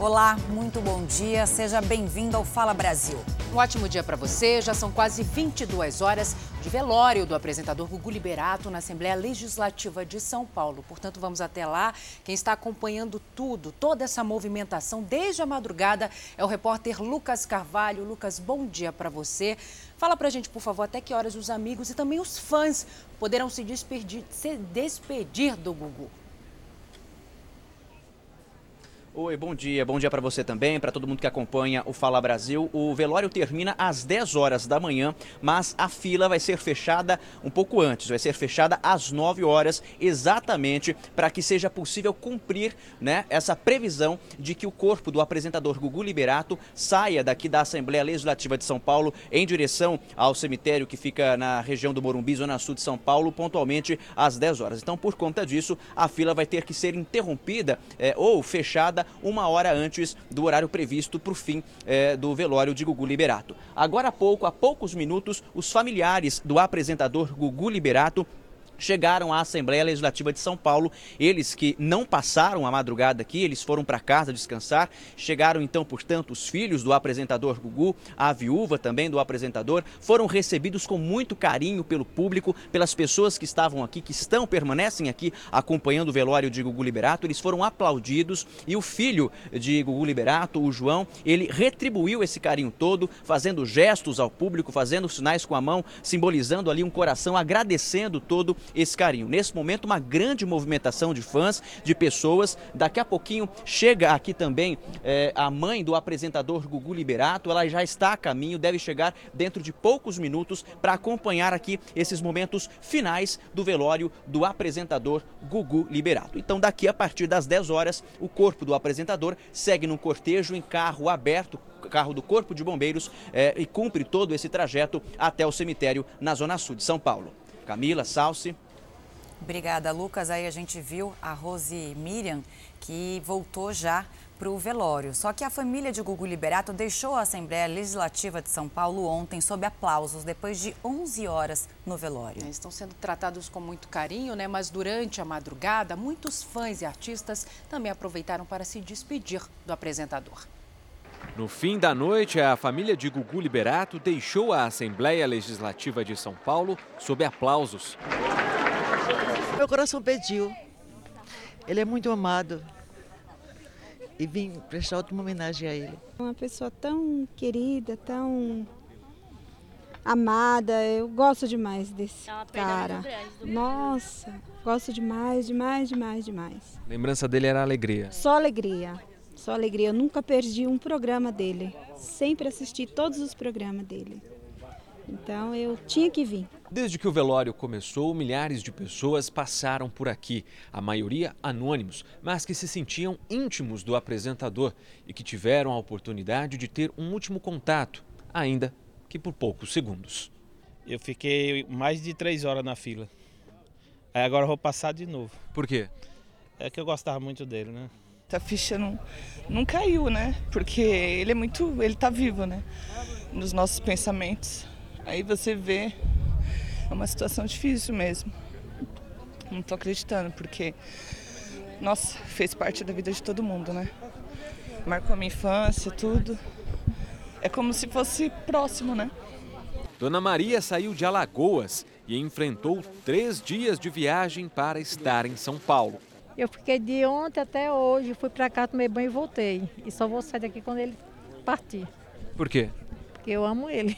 Olá, muito bom dia. Seja bem-vindo ao Fala Brasil. Um ótimo dia para você. Já são quase 22 horas de velório do apresentador Gugu Liberato na Assembleia Legislativa de São Paulo. Portanto, vamos até lá. Quem está acompanhando tudo, toda essa movimentação desde a madrugada é o repórter Lucas Carvalho. Lucas, bom dia para você. Fala pra gente, por favor, até que horas os amigos e também os fãs poderão se despedir, se despedir do Gugu. Oi, bom dia. Bom dia para você também, para todo mundo que acompanha o Fala Brasil. O velório termina às 10 horas da manhã, mas a fila vai ser fechada um pouco antes, vai ser fechada às 9 horas, exatamente para que seja possível cumprir né, essa previsão de que o corpo do apresentador Gugu Liberato saia daqui da Assembleia Legislativa de São Paulo em direção ao cemitério que fica na região do Morumbi, Zona Sul de São Paulo, pontualmente às 10 horas. Então, por conta disso, a fila vai ter que ser interrompida é, ou fechada uma hora antes do horário previsto para o fim é, do velório de Gugu Liberato. Agora há pouco, há poucos minutos, os familiares do apresentador Gugu Liberato chegaram à Assembleia Legislativa de São Paulo. Eles que não passaram a madrugada aqui, eles foram para casa descansar. Chegaram então, portanto, os filhos do apresentador Gugu, a viúva também do apresentador, foram recebidos com muito carinho pelo público, pelas pessoas que estavam aqui, que estão, permanecem aqui acompanhando o velório de Gugu Liberato. Eles foram aplaudidos e o filho de Gugu Liberato, o João, ele retribuiu esse carinho todo, fazendo gestos ao público, fazendo sinais com a mão, simbolizando ali um coração, agradecendo todo esse carinho. Nesse momento, uma grande movimentação de fãs, de pessoas. Daqui a pouquinho chega aqui também é, a mãe do apresentador Gugu Liberato. Ela já está a caminho, deve chegar dentro de poucos minutos para acompanhar aqui esses momentos finais do velório do apresentador Gugu Liberato. Então, daqui a partir das 10 horas, o corpo do apresentador segue num cortejo em carro aberto, carro do Corpo de Bombeiros, é, e cumpre todo esse trajeto até o cemitério na Zona Sul de São Paulo. Camila, Salsi. Obrigada, Lucas. Aí a gente viu a Rose Miriam, que voltou já para o velório. Só que a família de Gugu Liberato deixou a Assembleia Legislativa de São Paulo ontem sob aplausos, depois de 11 horas no velório. Eles estão sendo tratados com muito carinho, né? Mas durante a madrugada, muitos fãs e artistas também aproveitaram para se despedir do apresentador. No fim da noite, a família de Gugu Liberato deixou a Assembleia Legislativa de São Paulo sob aplausos. Meu coração pediu. Ele é muito amado. E vim prestar última homenagem a ele. Uma pessoa tão querida, tão amada. Eu gosto demais desse é cara. Nossa, gosto demais, demais, demais, demais. Lembrança dele era alegria. Só alegria. Só alegria. Eu nunca perdi um programa dele. Sempre assisti todos os programas dele. Então eu tinha que vir. Desde que o velório começou, milhares de pessoas passaram por aqui, a maioria anônimos, mas que se sentiam íntimos do apresentador e que tiveram a oportunidade de ter um último contato, ainda que por poucos segundos. Eu fiquei mais de três horas na fila. Aí agora eu vou passar de novo. Por quê? É que eu gostava muito dele, né? A ficha não, não caiu, né? Porque ele é muito. ele tá vivo, né? Nos nossos pensamentos. Aí você vê. É uma situação difícil mesmo. Não tô acreditando, porque. Nossa, fez parte da vida de todo mundo, né? Marcou a minha infância, tudo. É como se fosse próximo, né? Dona Maria saiu de Alagoas e enfrentou três dias de viagem para estar em São Paulo. Eu fiquei de ontem até hoje, fui para cá, tomei banho e voltei. E só vou sair daqui quando ele partir. Por quê? Porque eu amo ele.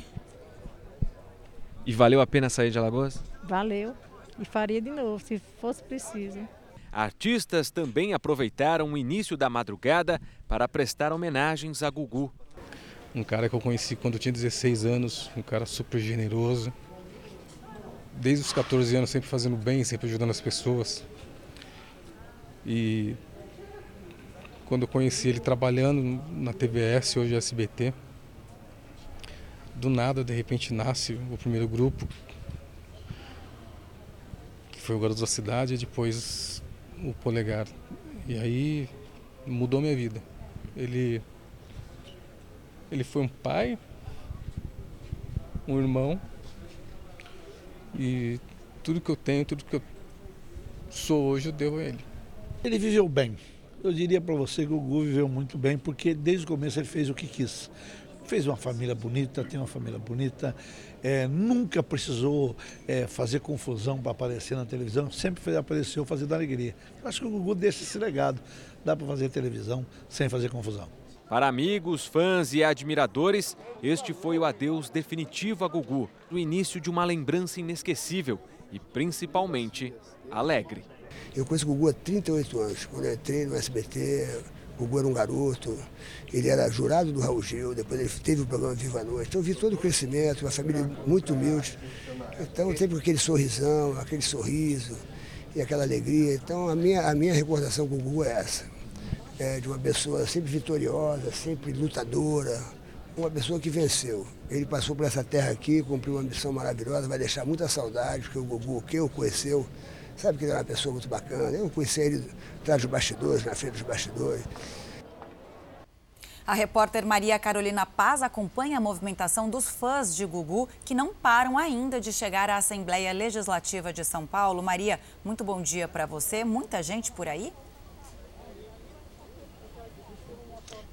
E valeu a pena sair de Alagoas? Valeu. E faria de novo, se fosse preciso. Artistas também aproveitaram o início da madrugada para prestar homenagens a Gugu. Um cara que eu conheci quando eu tinha 16 anos, um cara super generoso. Desde os 14 anos sempre fazendo bem, sempre ajudando as pessoas. E quando eu conheci ele trabalhando na TVS, hoje é SBT, do nada, de repente, nasce o primeiro grupo, que foi o Garoto da Cidade, e depois o Polegar. E aí mudou minha vida. Ele, ele foi um pai, um irmão, e tudo que eu tenho, tudo que eu sou hoje, eu devo a ele. Ele viveu bem, Eu diria para você que o Gugu viveu muito bem, porque desde o começo ele fez o que quis. Fez uma família bonita, tem uma família bonita, é, nunca precisou é, fazer confusão para aparecer na televisão, sempre apareceu fazendo alegria. Eu acho que o Gugu deixa esse legado. Dá para fazer televisão sem fazer confusão. Para amigos, fãs e admiradores, este foi o adeus definitivo a Gugu, o início de uma lembrança inesquecível e principalmente alegre. Eu conheço o Gugu há 38 anos. Quando eu entrei no SBT, o Gugu era um garoto, ele era jurado do Raul Gil, depois ele teve o programa Viva a Noite. Então eu vi todo o crescimento, uma família muito humilde. Então sempre aquele sorrisão, aquele sorriso e aquela alegria. Então a minha, a minha recordação com o Gugu é essa. É de uma pessoa sempre vitoriosa, sempre lutadora, uma pessoa que venceu. Ele passou por essa terra aqui, cumpriu uma missão maravilhosa, vai deixar muita saudade, porque o Gugu, quem o conheceu, sabe que ele era uma pessoa muito bacana. Eu conheci ele atrás dos bastidores, na frente dos bastidores. A repórter Maria Carolina Paz acompanha a movimentação dos fãs de Gugu, que não param ainda de chegar à Assembleia Legislativa de São Paulo. Maria, muito bom dia para você. Muita gente por aí?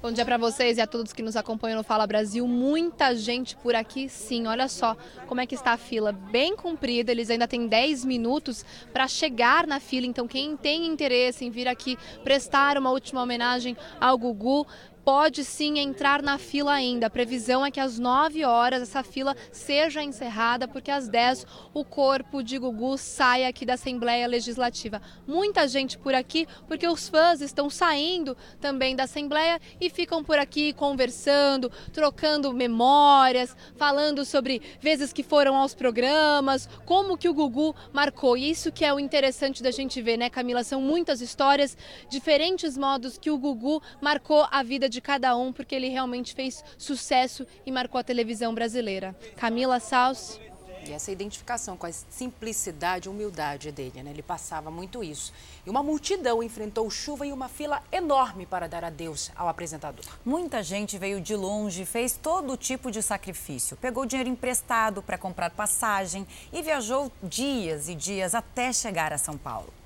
Bom dia para vocês e a todos que nos acompanham no Fala Brasil. Muita gente por aqui, sim. Olha só como é que está a fila, bem comprida. Eles ainda têm 10 minutos para chegar na fila. Então, quem tem interesse em vir aqui prestar uma última homenagem ao Gugu, pode sim entrar na fila ainda. A previsão é que às 9 horas essa fila seja encerrada, porque às 10 o corpo de Gugu sai aqui da Assembleia Legislativa. Muita gente por aqui, porque os fãs estão saindo também da Assembleia e ficam por aqui conversando, trocando memórias, falando sobre vezes que foram aos programas, como que o Gugu marcou. E isso que é o interessante da gente ver, né, Camila? São muitas histórias, diferentes modos que o Gugu marcou a vida de cada um, porque ele realmente fez sucesso e marcou a televisão brasileira. Camila Saus. E essa identificação com a simplicidade e humildade dele, né? Ele passava muito isso. E uma multidão enfrentou chuva e uma fila enorme para dar adeus ao apresentador. Muita gente veio de longe, fez todo tipo de sacrifício. Pegou dinheiro emprestado para comprar passagem e viajou dias e dias até chegar a São Paulo.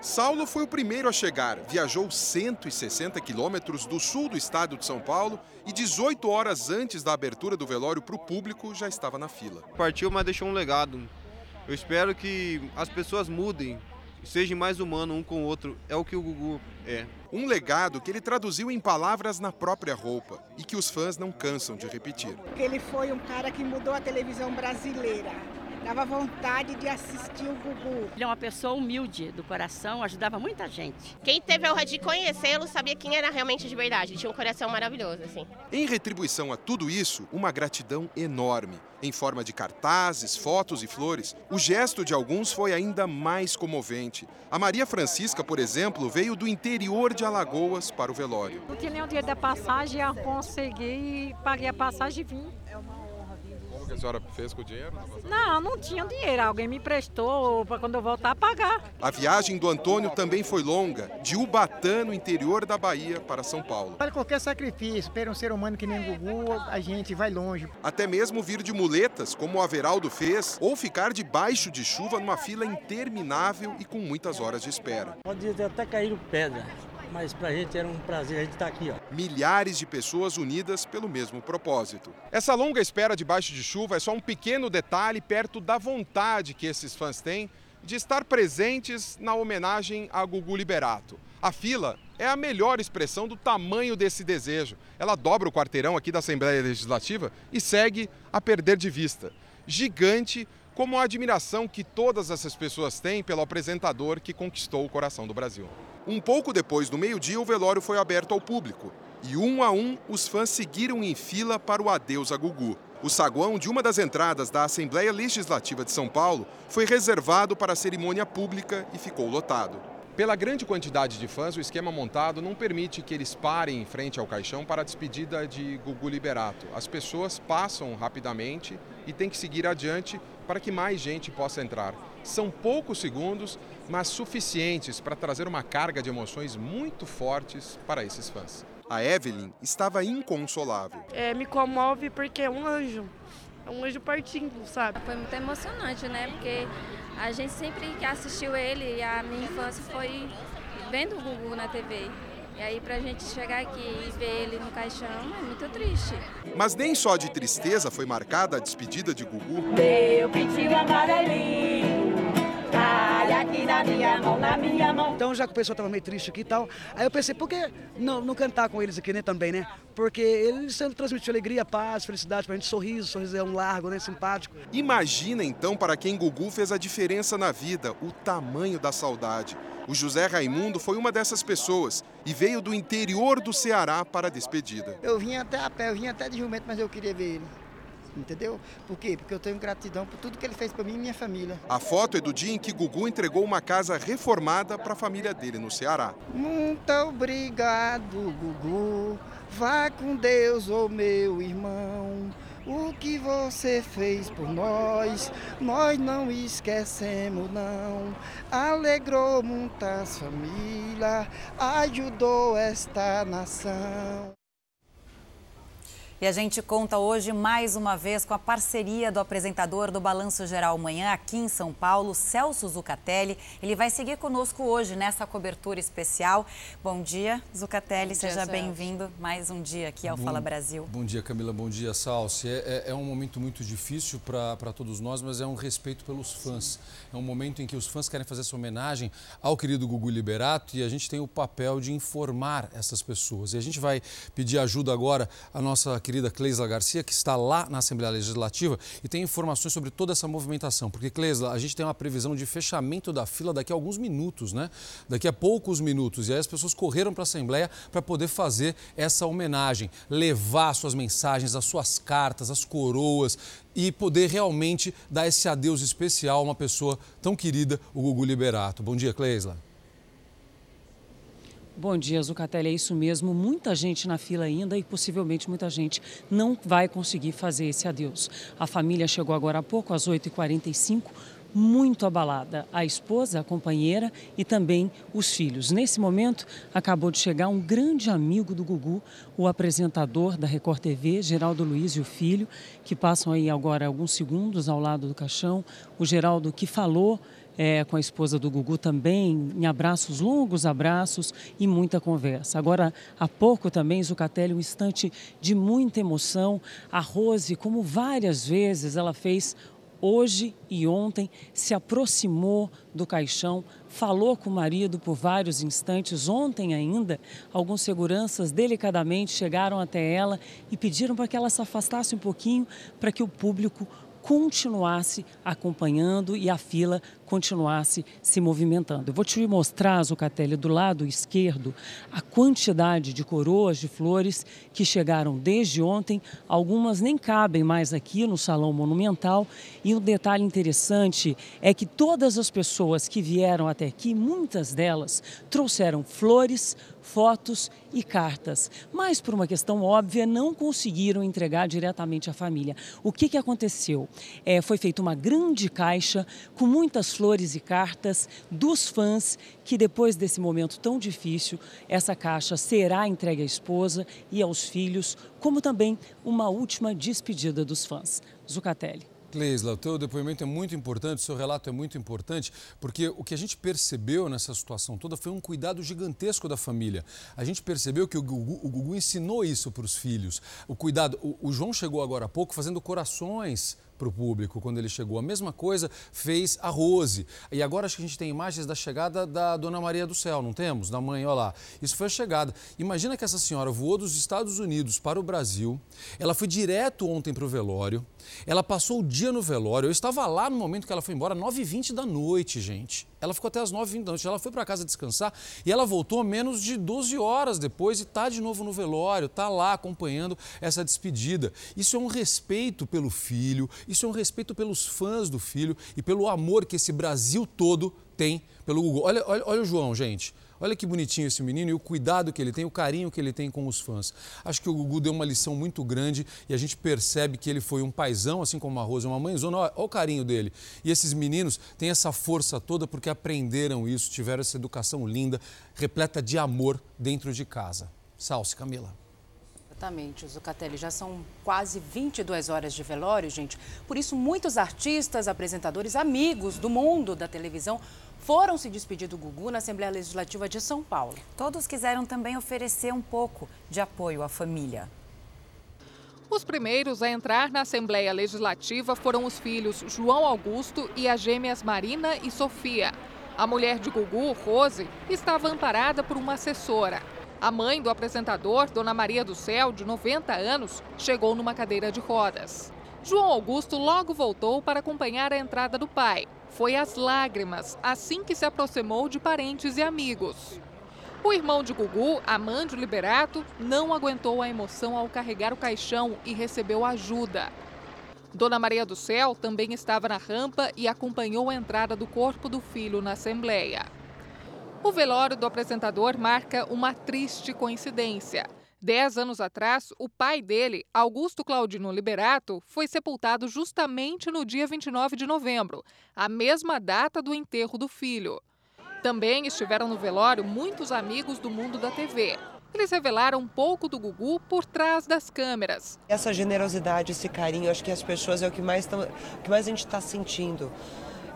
Saulo foi o primeiro a chegar. Viajou 160 quilômetros do sul do estado de São Paulo e 18 horas antes da abertura do velório para o público já estava na fila. Partiu, mas deixou um legado. Eu espero que as pessoas mudem, sejam mais humanos um com o outro. É o que o Gugu é. Um legado que ele traduziu em palavras na própria roupa e que os fãs não cansam de repetir. Ele foi um cara que mudou a televisão brasileira dava vontade de assistir o Gugu. Ele é uma pessoa humilde do coração, ajudava muita gente. Quem teve a honra de conhecê-lo sabia quem era realmente de verdade. Ele tinha um coração maravilhoso, assim. Em retribuição a tudo isso, uma gratidão enorme. Em forma de cartazes, fotos e flores, o gesto de alguns foi ainda mais comovente. A Maria Francisca, por exemplo, veio do interior de Alagoas para o velório. Não tinha nem o dinheiro da passagem, eu consegui, paguei a passagem e vim que a senhora fez com o dinheiro? Não, não tinha dinheiro. Alguém me emprestou para quando eu voltar pagar. A viagem do Antônio também foi longa, de Ubatã, no interior da Bahia, para São Paulo. Vale qualquer sacrifício, para um ser humano que nem o Gugu, a gente vai longe. Até mesmo vir de muletas, como o Averaldo fez, ou ficar debaixo de chuva numa fila interminável e com muitas horas de espera. Pode até cair pedra mas para a gente era um prazer a gente estar tá aqui. Ó. Milhares de pessoas unidas pelo mesmo propósito. Essa longa espera debaixo de chuva é só um pequeno detalhe perto da vontade que esses fãs têm de estar presentes na homenagem a Gugu Liberato. A fila é a melhor expressão do tamanho desse desejo. Ela dobra o quarteirão aqui da Assembleia Legislativa e segue a perder de vista. Gigante como a admiração que todas essas pessoas têm pelo apresentador que conquistou o coração do Brasil. Um pouco depois do meio-dia, o velório foi aberto ao público. E um a um, os fãs seguiram em fila para o adeus a Gugu. O saguão de uma das entradas da Assembleia Legislativa de São Paulo foi reservado para a cerimônia pública e ficou lotado. Pela grande quantidade de fãs, o esquema montado não permite que eles parem em frente ao caixão para a despedida de Gugu Liberato. As pessoas passam rapidamente e têm que seguir adiante para que mais gente possa entrar. São poucos segundos, mas suficientes para trazer uma carga de emoções muito fortes para esses fãs. A Evelyn estava inconsolável. É, me comove porque é um anjo, é um anjo partindo, sabe? Foi muito emocionante, né? Porque a gente sempre que assistiu ele, a minha infância foi vendo o Gugu na TV. E aí pra gente chegar aqui e ver ele no caixão é muito triste. Mas nem só de tristeza foi marcada a despedida de Gugu. Meu pitinho amarelinho, Aqui na minha mão, na minha mão. Então, já que o pessoal estava meio triste aqui e tal, aí eu pensei, por que não, não cantar com eles aqui, né, também, né? Porque eles sempre transmitiram alegria, paz, felicidade pra gente, sorriso, sorriso é um largo, né, simpático. Imagina então para quem Gugu fez a diferença na vida, o tamanho da saudade. O José Raimundo foi uma dessas pessoas e veio do interior do Ceará para a despedida. Eu vim até a pé, eu vim até de jumento, mas eu queria ver ele. Entendeu? Por quê? Porque eu tenho gratidão por tudo que ele fez para mim e minha família. A foto é do dia em que Gugu entregou uma casa reformada para a família dele no Ceará. Muito obrigado, Gugu. Vai com Deus, ô meu irmão. O que você fez por nós, nós não esquecemos não. Alegrou muitas famílias, ajudou esta nação. E a gente conta hoje mais uma vez com a parceria do apresentador do Balanço Geral Manhã aqui em São Paulo, Celso Zucatelli. Ele vai seguir conosco hoje nessa cobertura especial. Bom dia, Zucatelli, bom dia, seja bem-vindo mais um dia aqui ao bom, Fala Brasil. Bom dia, Camila, bom dia, Salsi. É, é, é um momento muito difícil para todos nós, mas é um respeito pelos fãs. É um momento em que os fãs querem fazer essa homenagem ao querido Gugu Liberato e a gente tem o papel de informar essas pessoas. E a gente vai pedir ajuda agora à nossa querida Cleisla Garcia, que está lá na Assembleia Legislativa e tem informações sobre toda essa movimentação. Porque, Cleisla, a gente tem uma previsão de fechamento da fila daqui a alguns minutos, né? Daqui a poucos minutos. E aí as pessoas correram para a Assembleia para poder fazer essa homenagem, levar suas mensagens, as suas cartas, as coroas e poder realmente dar esse adeus especial a uma pessoa tão querida, o Gugu Liberato. Bom dia, Cleisla. Bom dia, Zucatelli. É isso mesmo. Muita gente na fila ainda e possivelmente muita gente não vai conseguir fazer esse adeus. A família chegou agora há pouco, às 8h45, muito abalada. A esposa, a companheira e também os filhos. Nesse momento, acabou de chegar um grande amigo do Gugu, o apresentador da Record TV, Geraldo Luiz e o filho, que passam aí agora alguns segundos ao lado do caixão. O Geraldo que falou é, com a esposa do Gugu também, em abraços, longos abraços e muita conversa. Agora, há pouco também, Zucatelli, um instante de muita emoção. A Rose, como várias vezes ela fez hoje e ontem, se aproximou do caixão, falou com o marido por vários instantes. Ontem ainda, alguns seguranças delicadamente chegaram até ela e pediram para que ela se afastasse um pouquinho para que o público continuasse acompanhando e a fila continuasse se movimentando. Eu vou te mostrar, Zucatelli, do lado esquerdo, a quantidade de coroas de flores que chegaram desde ontem. Algumas nem cabem mais aqui no Salão Monumental. E um detalhe interessante é que todas as pessoas que vieram até aqui, muitas delas, trouxeram flores, fotos e cartas, mas por uma questão óbvia não conseguiram entregar diretamente à família. O que, que aconteceu? É, foi feita uma grande caixa com muitas flores e cartas dos fãs que depois desse momento tão difícil, essa caixa será entregue à esposa e aos filhos, como também uma última despedida dos fãs. Zucatelli. Cleisla, o teu depoimento é muito importante, o seu relato é muito importante, porque o que a gente percebeu nessa situação toda foi um cuidado gigantesco da família. A gente percebeu que o Gugu, o Gugu ensinou isso para os filhos. O cuidado. O, o João chegou agora há pouco fazendo corações para o público quando ele chegou. A mesma coisa fez a Rose. E agora acho que a gente tem imagens da chegada da Dona Maria do Céu, não temos? Da mãe, olha lá. Isso foi a chegada. Imagina que essa senhora voou dos Estados Unidos para o Brasil. Ela foi direto ontem para o velório. Ela passou o dia no velório. Eu estava lá no momento que ela foi embora, 9h20 da noite, gente. Ela ficou até as 9h20 da noite. Ela foi para casa descansar e ela voltou menos de 12 horas depois e está de novo no velório, está lá acompanhando essa despedida. Isso é um respeito pelo filho, isso é um respeito pelos fãs do filho e pelo amor que esse Brasil todo tem pelo Google. Olha, olha, olha o João, gente. Olha que bonitinho esse menino e o cuidado que ele tem, o carinho que ele tem com os fãs. Acho que o Gugu deu uma lição muito grande e a gente percebe que ele foi um paizão, assim como a Rosa, uma mãezona. Olha, olha o carinho dele. E esses meninos têm essa força toda porque aprenderam isso, tiveram essa educação linda, repleta de amor dentro de casa. Salve, Camila. Exatamente, Zucatelli. Já são quase 22 horas de velório, gente. Por isso, muitos artistas, apresentadores, amigos do mundo da televisão foram se despedir do Gugu na Assembleia Legislativa de São Paulo. Todos quiseram também oferecer um pouco de apoio à família. Os primeiros a entrar na Assembleia Legislativa foram os filhos João Augusto e as gêmeas Marina e Sofia. A mulher de Gugu, Rose, estava amparada por uma assessora. A mãe do apresentador, Dona Maria do Céu, de 90 anos, chegou numa cadeira de rodas. João Augusto logo voltou para acompanhar a entrada do pai. Foi às lágrimas assim que se aproximou de parentes e amigos. O irmão de Gugu, Amândio Liberato, não aguentou a emoção ao carregar o caixão e recebeu ajuda. Dona Maria do Céu também estava na rampa e acompanhou a entrada do corpo do filho na Assembleia. O velório do apresentador marca uma triste coincidência. Dez anos atrás, o pai dele, Augusto Claudino Liberato, foi sepultado justamente no dia 29 de novembro, a mesma data do enterro do filho. Também estiveram no velório muitos amigos do mundo da TV. Eles revelaram um pouco do Gugu por trás das câmeras. Essa generosidade, esse carinho, acho que as pessoas é o que mais, tão, o que mais a gente está sentindo.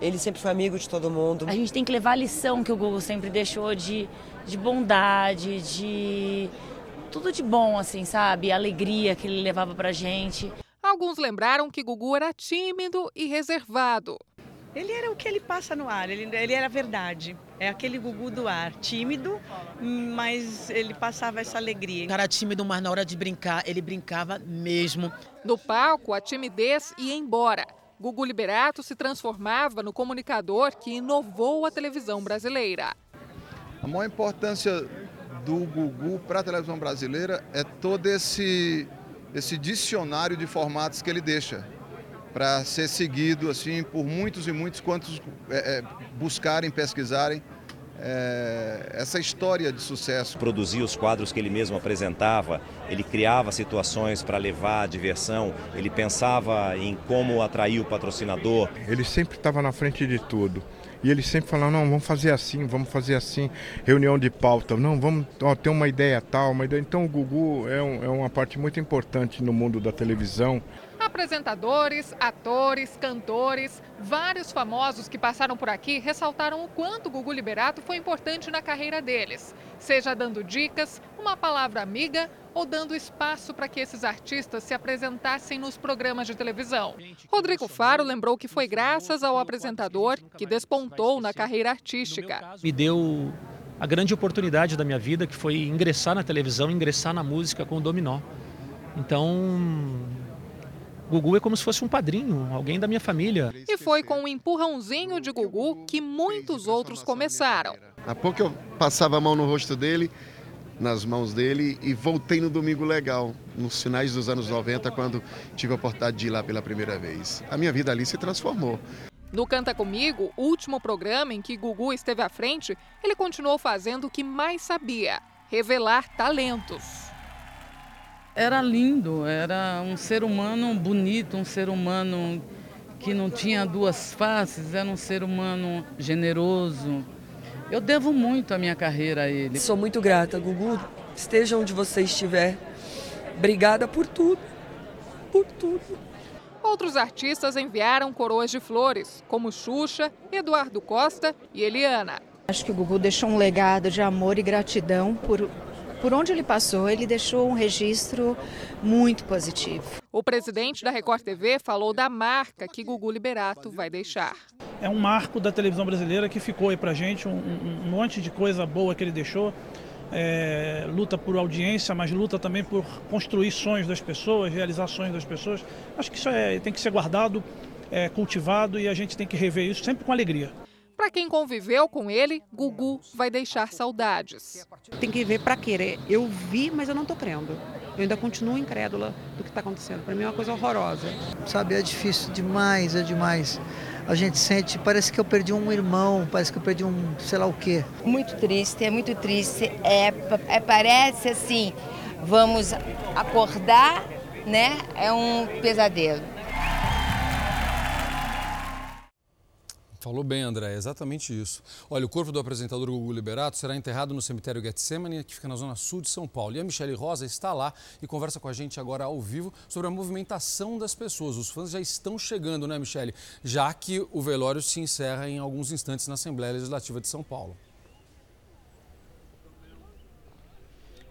Ele sempre foi amigo de todo mundo. A gente tem que levar a lição que o Gugu sempre deixou de, de bondade, de tudo de bom, assim, sabe? A alegria que ele levava pra gente. Alguns lembraram que Gugu era tímido e reservado. Ele era o que ele passa no ar, ele, ele era a verdade. É aquele Gugu do ar, tímido, mas ele passava essa alegria. O cara tímido, mas na hora de brincar, ele brincava mesmo. No palco, a timidez ia embora. Gugu Liberato se transformava no comunicador que inovou a televisão brasileira. A maior importância do Gugu para a televisão brasileira é todo esse, esse dicionário de formatos que ele deixa para ser seguido assim por muitos e muitos quantos é, é, buscarem, pesquisarem é, essa história de sucesso. Produzia os quadros que ele mesmo apresentava, ele criava situações para levar a diversão, ele pensava em como atrair o patrocinador. Ele sempre estava na frente de tudo. E ele sempre falava, não, vamos fazer assim, vamos fazer assim, reunião de pauta, não, vamos ó, ter uma ideia tal, uma ideia. Então o Gugu é, um, é uma parte muito importante no mundo da televisão. Apresentadores, atores, cantores, vários famosos que passaram por aqui ressaltaram o quanto Gugu Liberato foi importante na carreira deles, seja dando dicas, uma palavra amiga ou dando espaço para que esses artistas se apresentassem nos programas de televisão. Rodrigo Faro lembrou que foi graças ao apresentador que despontou na carreira artística. Me deu a grande oportunidade da minha vida, que foi ingressar na televisão, ingressar na música com o Dominó. Então, Gugu é como se fosse um padrinho, alguém da minha família. E foi com o um empurrãozinho de Gugu que muitos outros começaram. Há pouco eu passava a mão no rosto dele, nas mãos dele, e voltei no Domingo Legal, nos finais dos anos 90, quando tive a oportunidade de ir lá pela primeira vez. A minha vida ali se transformou. No Canta Comigo, último programa em que Gugu esteve à frente, ele continuou fazendo o que mais sabia: revelar talentos. Era lindo, era um ser humano bonito, um ser humano que não tinha duas faces, era um ser humano generoso. Eu devo muito a minha carreira a ele. Sou muito grata, Gugu. Esteja onde você estiver. Obrigada por tudo. Por tudo. Outros artistas enviaram coroas de flores, como Xuxa, Eduardo Costa e Eliana. Acho que o Gugu deixou um legado de amor e gratidão por por onde ele passou, ele deixou um registro muito positivo. O presidente da Record TV falou da marca que Gugu Liberato vai deixar. É um marco da televisão brasileira que ficou aí pra gente, um, um monte de coisa boa que ele deixou. É, luta por audiência, mas luta também por construir sonhos das pessoas, realizações das pessoas. Acho que isso é, tem que ser guardado, é, cultivado e a gente tem que rever isso sempre com alegria. Para quem conviveu com ele, Gugu vai deixar saudades. Tem que ver para querer. Eu vi, mas eu não estou crendo. Eu ainda continuo incrédula do que está acontecendo. Para mim é uma coisa horrorosa. Sabe, é difícil demais, é demais. A gente sente, parece que eu perdi um irmão, parece que eu perdi um sei lá o quê. Muito triste, é muito triste. É, é parece assim, vamos acordar, né? É um pesadelo. Falou bem, André, é exatamente isso. Olha, o corpo do apresentador Gugu Liberato será enterrado no cemitério Getsemane, que fica na zona sul de São Paulo. E a Michele Rosa está lá e conversa com a gente agora ao vivo sobre a movimentação das pessoas. Os fãs já estão chegando, né, Michele? Já que o velório se encerra em alguns instantes na Assembleia Legislativa de São Paulo.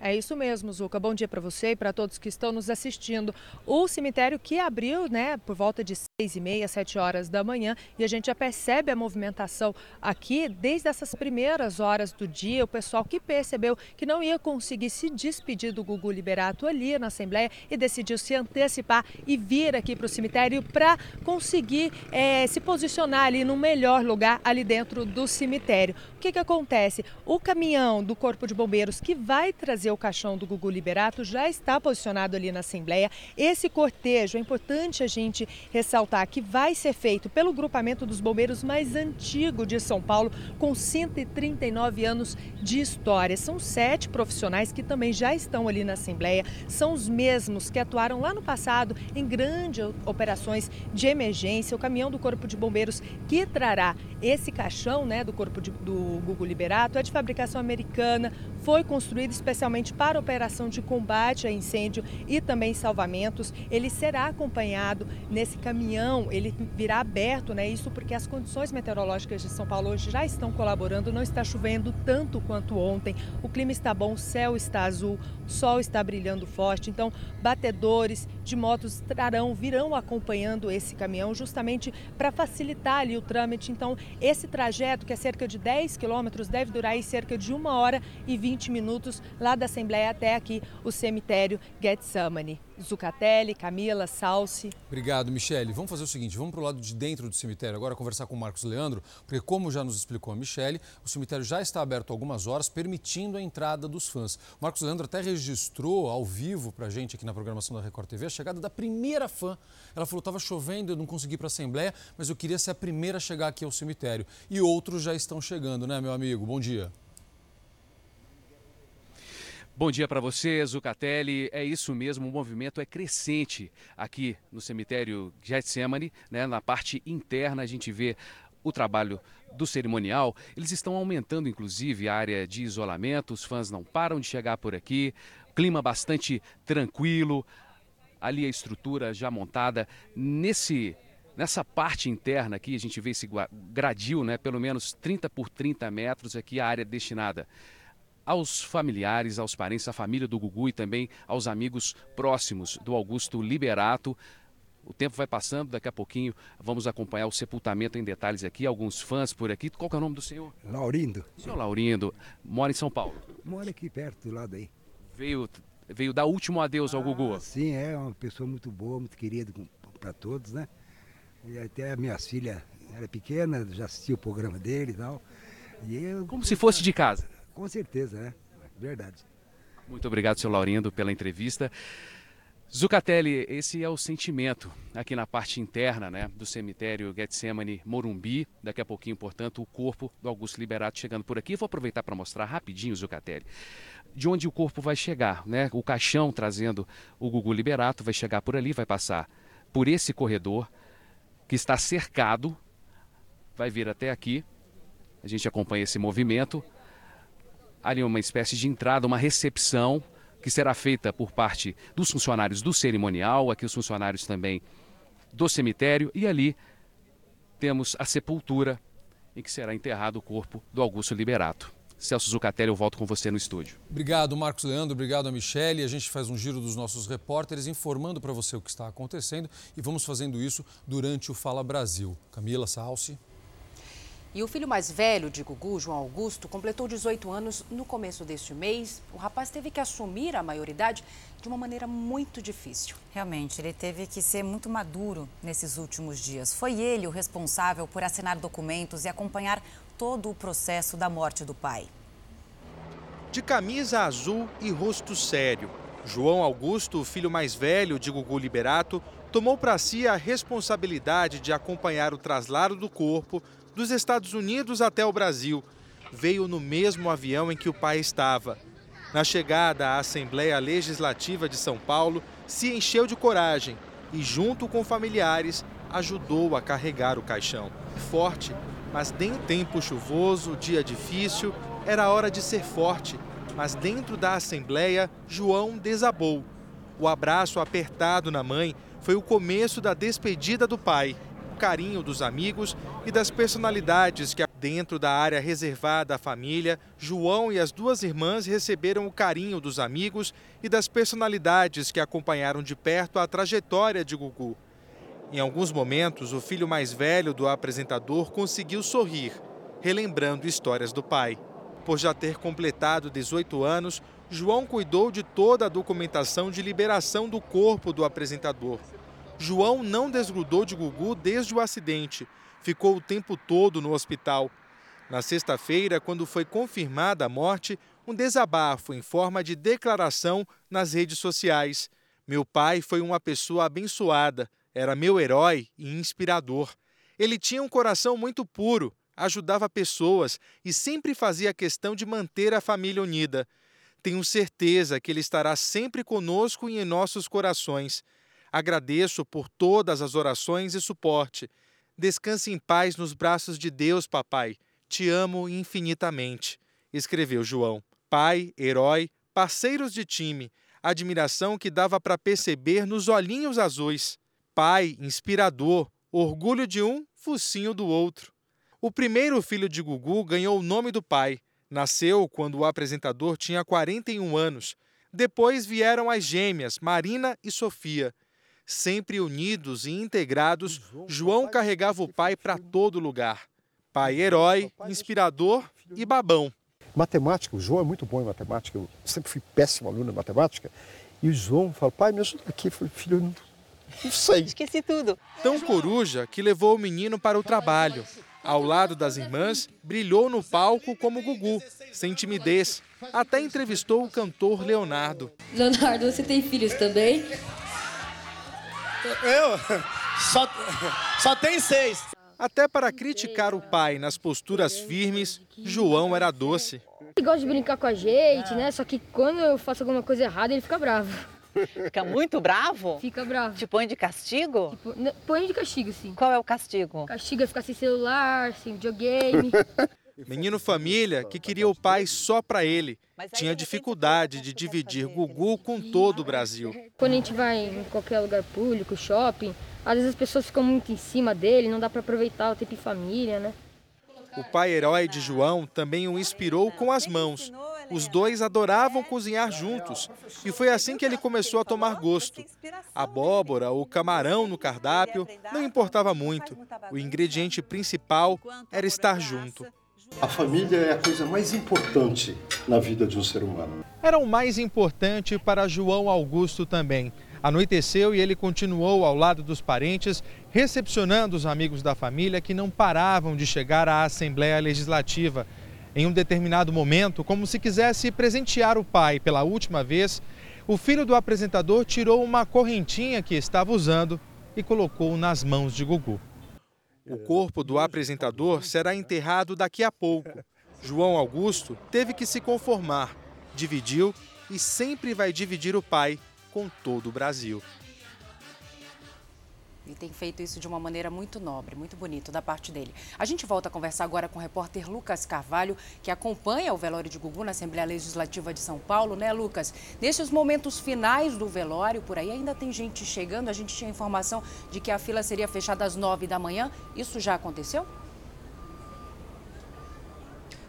É isso mesmo, Zuca. Bom dia para você e para todos que estão nos assistindo. O cemitério que abriu, né, por volta de seis e meia, sete horas da manhã, e a gente já percebe a movimentação aqui desde essas primeiras horas do dia. O pessoal que percebeu que não ia conseguir se despedir do Gugu Liberato ali na Assembleia e decidiu se antecipar e vir aqui para o cemitério para conseguir é, se posicionar ali no melhor lugar ali dentro do cemitério. O que, que acontece? O caminhão do Corpo de Bombeiros que vai trazer o caixão do Gugu Liberato já está posicionado ali na Assembleia. Esse cortejo, é importante a gente ressaltar que vai ser feito pelo grupamento dos bombeiros mais antigo de São Paulo, com 139 anos de história. São sete profissionais que também já estão ali na Assembleia. São os mesmos que atuaram lá no passado em grandes operações de emergência. O caminhão do Corpo de Bombeiros que trará esse caixão né, do Corpo de, do Gugu Liberato é de fabricação americana, foi construído especialmente para operação de combate a incêndio e também salvamentos. Ele será acompanhado nesse caminhão, ele virá aberto, né? Isso porque as condições meteorológicas de São Paulo hoje já estão colaborando, não está chovendo tanto quanto ontem. O clima está bom, o céu está azul, o sol está brilhando forte. Então, batedores de motos trarão, virão acompanhando esse caminhão justamente para facilitar ali o trâmite. Então, esse trajeto, que é cerca de 10 quilômetros, deve durar aí cerca de uma hora e 20 20 minutos lá da Assembleia até aqui o cemitério Getsamane. Zucatelli, Camila, Salsi. Obrigado, Michele. Vamos fazer o seguinte, vamos para o lado de dentro do cemitério agora conversar com o Marcos Leandro, porque como já nos explicou a Michele, o cemitério já está aberto há algumas horas, permitindo a entrada dos fãs. O Marcos Leandro até registrou ao vivo para a gente aqui na programação da Record TV a chegada da primeira fã. Ela falou, estava chovendo, eu não consegui para a Assembleia, mas eu queria ser a primeira a chegar aqui ao cemitério. E outros já estão chegando, né, meu amigo? Bom dia. Bom dia para você, Zucatelli. É isso mesmo, o movimento é crescente aqui no cemitério Getsemane, né? Na parte interna a gente vê o trabalho do cerimonial. Eles estão aumentando, inclusive, a área de isolamento. Os fãs não param de chegar por aqui. Clima bastante tranquilo. Ali a estrutura já montada. Nesse Nessa parte interna aqui, a gente vê esse gradil, né, pelo menos 30 por 30 metros aqui, a área destinada aos familiares, aos parentes, à família do Gugu e também aos amigos próximos do Augusto Liberato. O tempo vai passando, daqui a pouquinho vamos acompanhar o sepultamento em detalhes aqui, alguns fãs por aqui. Qual é o nome do senhor? Laurindo. Senhor Laurindo, mora em São Paulo? Mora aqui perto, do lado aí. Veio, veio dar último adeus ao ah, Gugu? Sim, é uma pessoa muito boa, muito querida para todos, né? E até a minha filha era pequena, já assistia o programa dele e tal. E eu... Como se fosse de casa? Com certeza, né? Verdade. Muito obrigado, seu Laurindo, pela entrevista. Zucatelli, esse é o sentimento aqui na parte interna né, do cemitério Getsemane Morumbi. Daqui a pouquinho, portanto, o corpo do Augusto Liberato chegando por aqui. Vou aproveitar para mostrar rapidinho, Zucatelli, de onde o corpo vai chegar. Né? O caixão trazendo o Gugu Liberato vai chegar por ali, vai passar por esse corredor que está cercado, vai vir até aqui. A gente acompanha esse movimento ali uma espécie de entrada, uma recepção que será feita por parte dos funcionários do cerimonial, aqui os funcionários também do cemitério, e ali temos a sepultura em que será enterrado o corpo do Augusto Liberato. Celso Zucatelli, eu volto com você no estúdio. Obrigado, Marcos Leandro, obrigado a Michele. A gente faz um giro dos nossos repórteres informando para você o que está acontecendo e vamos fazendo isso durante o Fala Brasil. Camila Salsi. E o filho mais velho de Gugu, João Augusto, completou 18 anos no começo deste mês. O rapaz teve que assumir a maioridade de uma maneira muito difícil. Realmente, ele teve que ser muito maduro nesses últimos dias. Foi ele o responsável por assinar documentos e acompanhar todo o processo da morte do pai. De camisa azul e rosto sério, João Augusto, o filho mais velho de Gugu Liberato, tomou para si a responsabilidade de acompanhar o traslado do corpo dos Estados Unidos até o Brasil. Veio no mesmo avião em que o pai estava. Na chegada à Assembleia Legislativa de São Paulo, se encheu de coragem e, junto com familiares, ajudou a carregar o caixão. Forte, mas em tempo chuvoso, dia difícil, era hora de ser forte. Mas dentro da Assembleia, João desabou. O abraço apertado na mãe foi o começo da despedida do pai, carinho dos amigos e das personalidades que, dentro da área reservada à família, João e as duas irmãs receberam o carinho dos amigos e das personalidades que acompanharam de perto a trajetória de Gugu. Em alguns momentos, o filho mais velho do apresentador conseguiu sorrir, relembrando histórias do pai. Por já ter completado 18 anos, João cuidou de toda a documentação de liberação do corpo do apresentador. João não desgrudou de Gugu desde o acidente. Ficou o tempo todo no hospital. Na sexta-feira, quando foi confirmada a morte, um desabafo em forma de declaração nas redes sociais. Meu pai foi uma pessoa abençoada, era meu herói e inspirador. Ele tinha um coração muito puro, ajudava pessoas e sempre fazia questão de manter a família unida. Tenho certeza que ele estará sempre conosco e em nossos corações. Agradeço por todas as orações e suporte. Descanse em paz nos braços de Deus, papai. Te amo infinitamente. Escreveu João. Pai, herói, parceiros de time, admiração que dava para perceber nos olhinhos azuis. Pai, inspirador, orgulho de um, focinho do outro. O primeiro filho de Gugu ganhou o nome do pai. Nasceu quando o apresentador tinha 41 anos. Depois vieram as gêmeas, Marina e Sofia. Sempre unidos e integrados, João carregava o pai para todo lugar. Pai herói, inspirador e babão. Matemática, o João é muito bom em matemática, eu sempre fui péssimo aluno em matemática. E o João fala, pai, me ajuda aqui. Eu falei, filho, eu não, não sei. Esqueci tudo. Tão coruja que levou o menino para o trabalho. Ao lado das irmãs, brilhou no palco como Gugu, sem timidez. Até entrevistou o cantor Leonardo. Leonardo, você tem filhos também? Eu? Só, só tem seis. Até para criticar o pai nas posturas firmes, João era doce. Ele gosta de brincar com a gente, né? Só que quando eu faço alguma coisa errada, ele fica bravo. Fica muito bravo? Fica bravo. Te põe de castigo? Tipo, põe de castigo, sim. Qual é o castigo? Castigo é ficar sem celular, sem videogame. Menino família que queria o pai só para ele. Tinha dificuldade de dividir Gugu com todo o Brasil. Quando a gente vai em qualquer lugar público, shopping, às vezes as pessoas ficam muito em cima dele, não dá para aproveitar o tempo em família, né? O pai herói de João também o inspirou com as mãos. Os dois adoravam cozinhar juntos e foi assim que ele começou a tomar gosto. A abóbora ou camarão no cardápio não importava muito. O ingrediente principal era estar junto. A família é a coisa mais importante na vida de um ser humano. Era o mais importante para João Augusto também. Anoiteceu e ele continuou ao lado dos parentes, recepcionando os amigos da família que não paravam de chegar à Assembleia Legislativa. Em um determinado momento, como se quisesse presentear o pai pela última vez, o filho do apresentador tirou uma correntinha que estava usando e colocou nas mãos de Gugu. O corpo do apresentador será enterrado daqui a pouco. João Augusto teve que se conformar, dividiu e sempre vai dividir o pai com todo o Brasil. E tem feito isso de uma maneira muito nobre, muito bonito da parte dele. A gente volta a conversar agora com o repórter Lucas Carvalho, que acompanha o velório de Gugu na Assembleia Legislativa de São Paulo, né, Lucas? Nesses momentos finais do velório, por aí ainda tem gente chegando. A gente tinha informação de que a fila seria fechada às nove da manhã. Isso já aconteceu?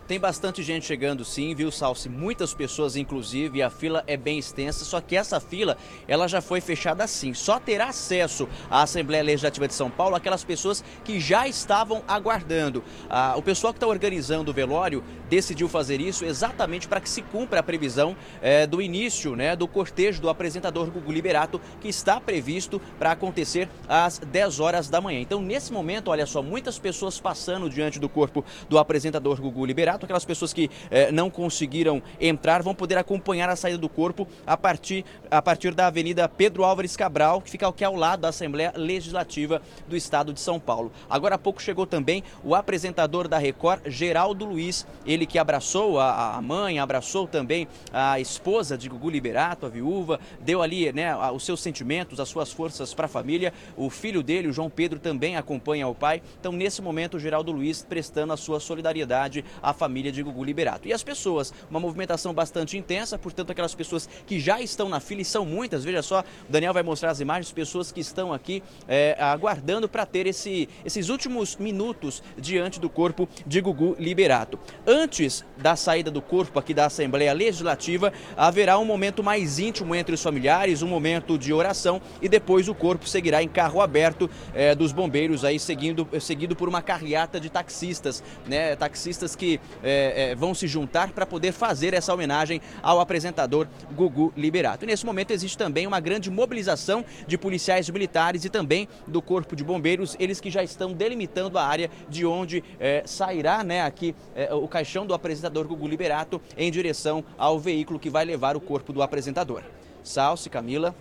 Tem bastante gente chegando sim, viu, Salsi? Muitas pessoas, inclusive, a fila é bem extensa, só que essa fila, ela já foi fechada assim. Só terá acesso à Assembleia Legislativa de São Paulo aquelas pessoas que já estavam aguardando. Ah, o pessoal que está organizando o velório decidiu fazer isso exatamente para que se cumpra a previsão eh, do início né, do cortejo do apresentador Gugu Liberato, que está previsto para acontecer às 10 horas da manhã. Então, nesse momento, olha só, muitas pessoas passando diante do corpo do apresentador Gugu Liberato Liberato. Aquelas pessoas que eh, não conseguiram entrar vão poder acompanhar a saída do corpo a partir, a partir da Avenida Pedro Álvares Cabral, que fica aqui ao lado da Assembleia Legislativa do Estado de São Paulo. Agora há pouco chegou também o apresentador da Record, Geraldo Luiz, ele que abraçou a, a mãe, abraçou também a esposa de Gugu Liberato, a viúva, deu ali né, os seus sentimentos, as suas forças para a família. O filho dele, o João Pedro, também acompanha o pai. Então, nesse momento, o Geraldo Luiz prestando a sua solidariedade à família de Gugu Liberato. E as pessoas, uma movimentação bastante intensa, portanto, aquelas pessoas que já estão na fila, e são muitas, veja só, o Daniel vai mostrar as imagens, pessoas que estão aqui é, aguardando para ter esse, esses últimos minutos diante do corpo de Gugu Liberato. Antes da saída do corpo aqui da Assembleia Legislativa, haverá um momento mais íntimo entre os familiares, um momento de oração e depois o corpo seguirá em carro aberto é, dos bombeiros aí seguindo, seguido por uma carreata de taxistas, né? Taxistas que é, é, vão se juntar para poder fazer essa homenagem ao apresentador Gugu Liberato. E nesse momento existe também uma grande mobilização de policiais militares e também do Corpo de Bombeiros, eles que já estão delimitando a área de onde é, sairá né, aqui é, o caixão do apresentador Gugu Liberato em direção ao veículo que vai levar o corpo do apresentador. Salce, Camila.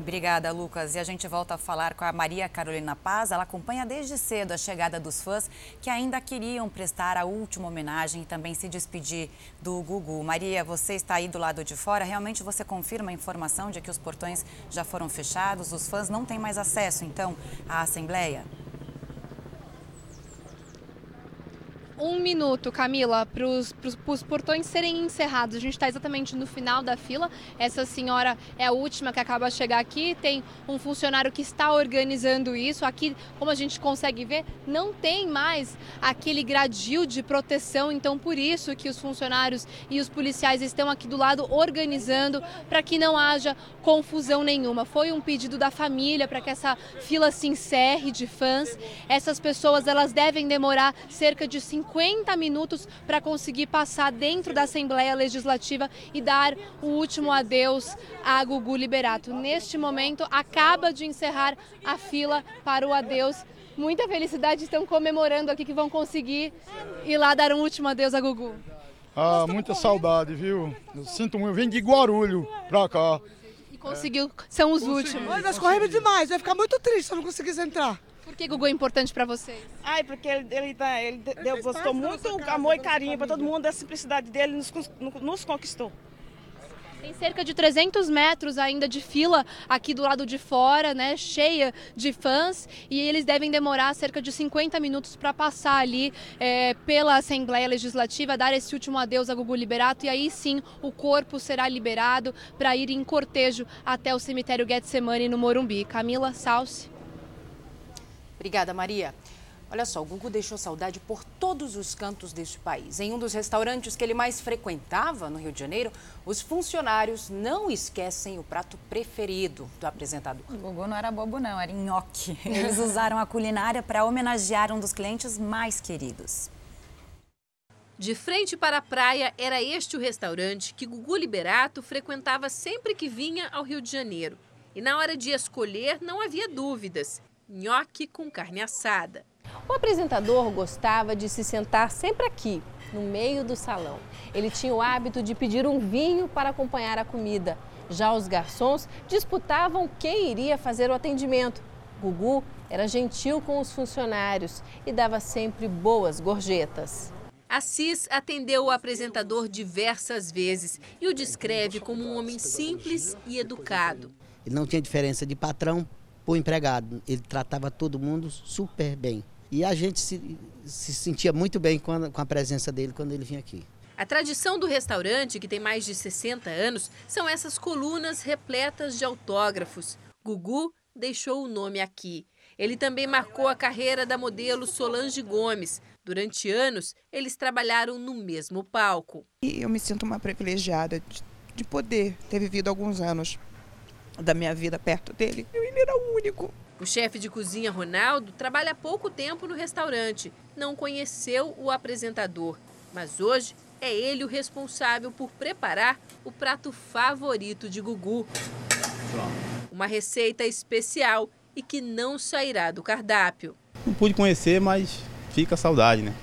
Obrigada, Lucas. E a gente volta a falar com a Maria Carolina Paz. Ela acompanha desde cedo a chegada dos fãs que ainda queriam prestar a última homenagem e também se despedir do Gugu. Maria, você está aí do lado de fora. Realmente você confirma a informação de que os portões já foram fechados? Os fãs não têm mais acesso, então, à Assembleia? Um minuto, Camila, para os portões serem encerrados. A gente está exatamente no final da fila. Essa senhora é a última que acaba de chegar aqui. Tem um funcionário que está organizando isso. Aqui, como a gente consegue ver, não tem mais aquele gradil de proteção. Então, por isso que os funcionários e os policiais estão aqui do lado organizando para que não haja confusão nenhuma. Foi um pedido da família para que essa fila se encerre de fãs. Essas pessoas elas devem demorar cerca de 50 50 minutos para conseguir passar dentro da Assembleia Legislativa e dar o último adeus a Gugu Liberato. Neste momento, acaba de encerrar a fila para o adeus. Muita felicidade, estão comemorando aqui que vão conseguir ir lá dar um último adeus a Gugu. Ah, muita saudade, viu? Eu sinto muito, eu vim de Guarulho pra cá. E conseguiu, são os últimos. Mas nós corremos demais, vai ficar muito triste se eu não conseguisse entrar. Por que Gugu é importante para vocês? Ai, porque ele, ele, tá, ele deu, gostou muito amor e carinho para todo mundo, a simplicidade dele nos, nos conquistou. Tem cerca de 300 metros ainda de fila aqui do lado de fora, né, cheia de fãs, e eles devem demorar cerca de 50 minutos para passar ali é, pela Assembleia Legislativa, dar esse último adeus a Gugu Liberato, e aí sim o corpo será liberado para ir em cortejo até o cemitério Getsemane no Morumbi. Camila Salsi. Obrigada, Maria. Olha só, o Gugu deixou saudade por todos os cantos deste país. Em um dos restaurantes que ele mais frequentava, no Rio de Janeiro, os funcionários não esquecem o prato preferido do apresentador. O Gugu não era bobo, não, era nhoque. Eles usaram a culinária para homenagear um dos clientes mais queridos. De frente para a praia, era este o restaurante que Gugu Liberato frequentava sempre que vinha ao Rio de Janeiro. E na hora de escolher, não havia dúvidas nhoque com carne assada. O apresentador gostava de se sentar sempre aqui, no meio do salão. Ele tinha o hábito de pedir um vinho para acompanhar a comida. Já os garçons disputavam quem iria fazer o atendimento. Gugu era gentil com os funcionários e dava sempre boas gorjetas. Assis atendeu o apresentador diversas vezes e o descreve como um homem simples e educado. Ele não tinha diferença de patrão o empregado. Ele tratava todo mundo super bem. E a gente se, se sentia muito bem com a, com a presença dele quando ele vinha aqui. A tradição do restaurante, que tem mais de 60 anos, são essas colunas repletas de autógrafos. Gugu deixou o nome aqui. Ele também marcou a carreira da modelo Solange Gomes. Durante anos, eles trabalharam no mesmo palco. E eu me sinto uma privilegiada de, de poder ter vivido alguns anos da minha vida perto dele. Ele era o único. O chefe de cozinha Ronaldo trabalha há pouco tempo no restaurante. Não conheceu o apresentador, mas hoje é ele o responsável por preparar o prato favorito de Gugu. Uma receita especial e que não sairá do cardápio. Não pude conhecer, mas fica a saudade, né?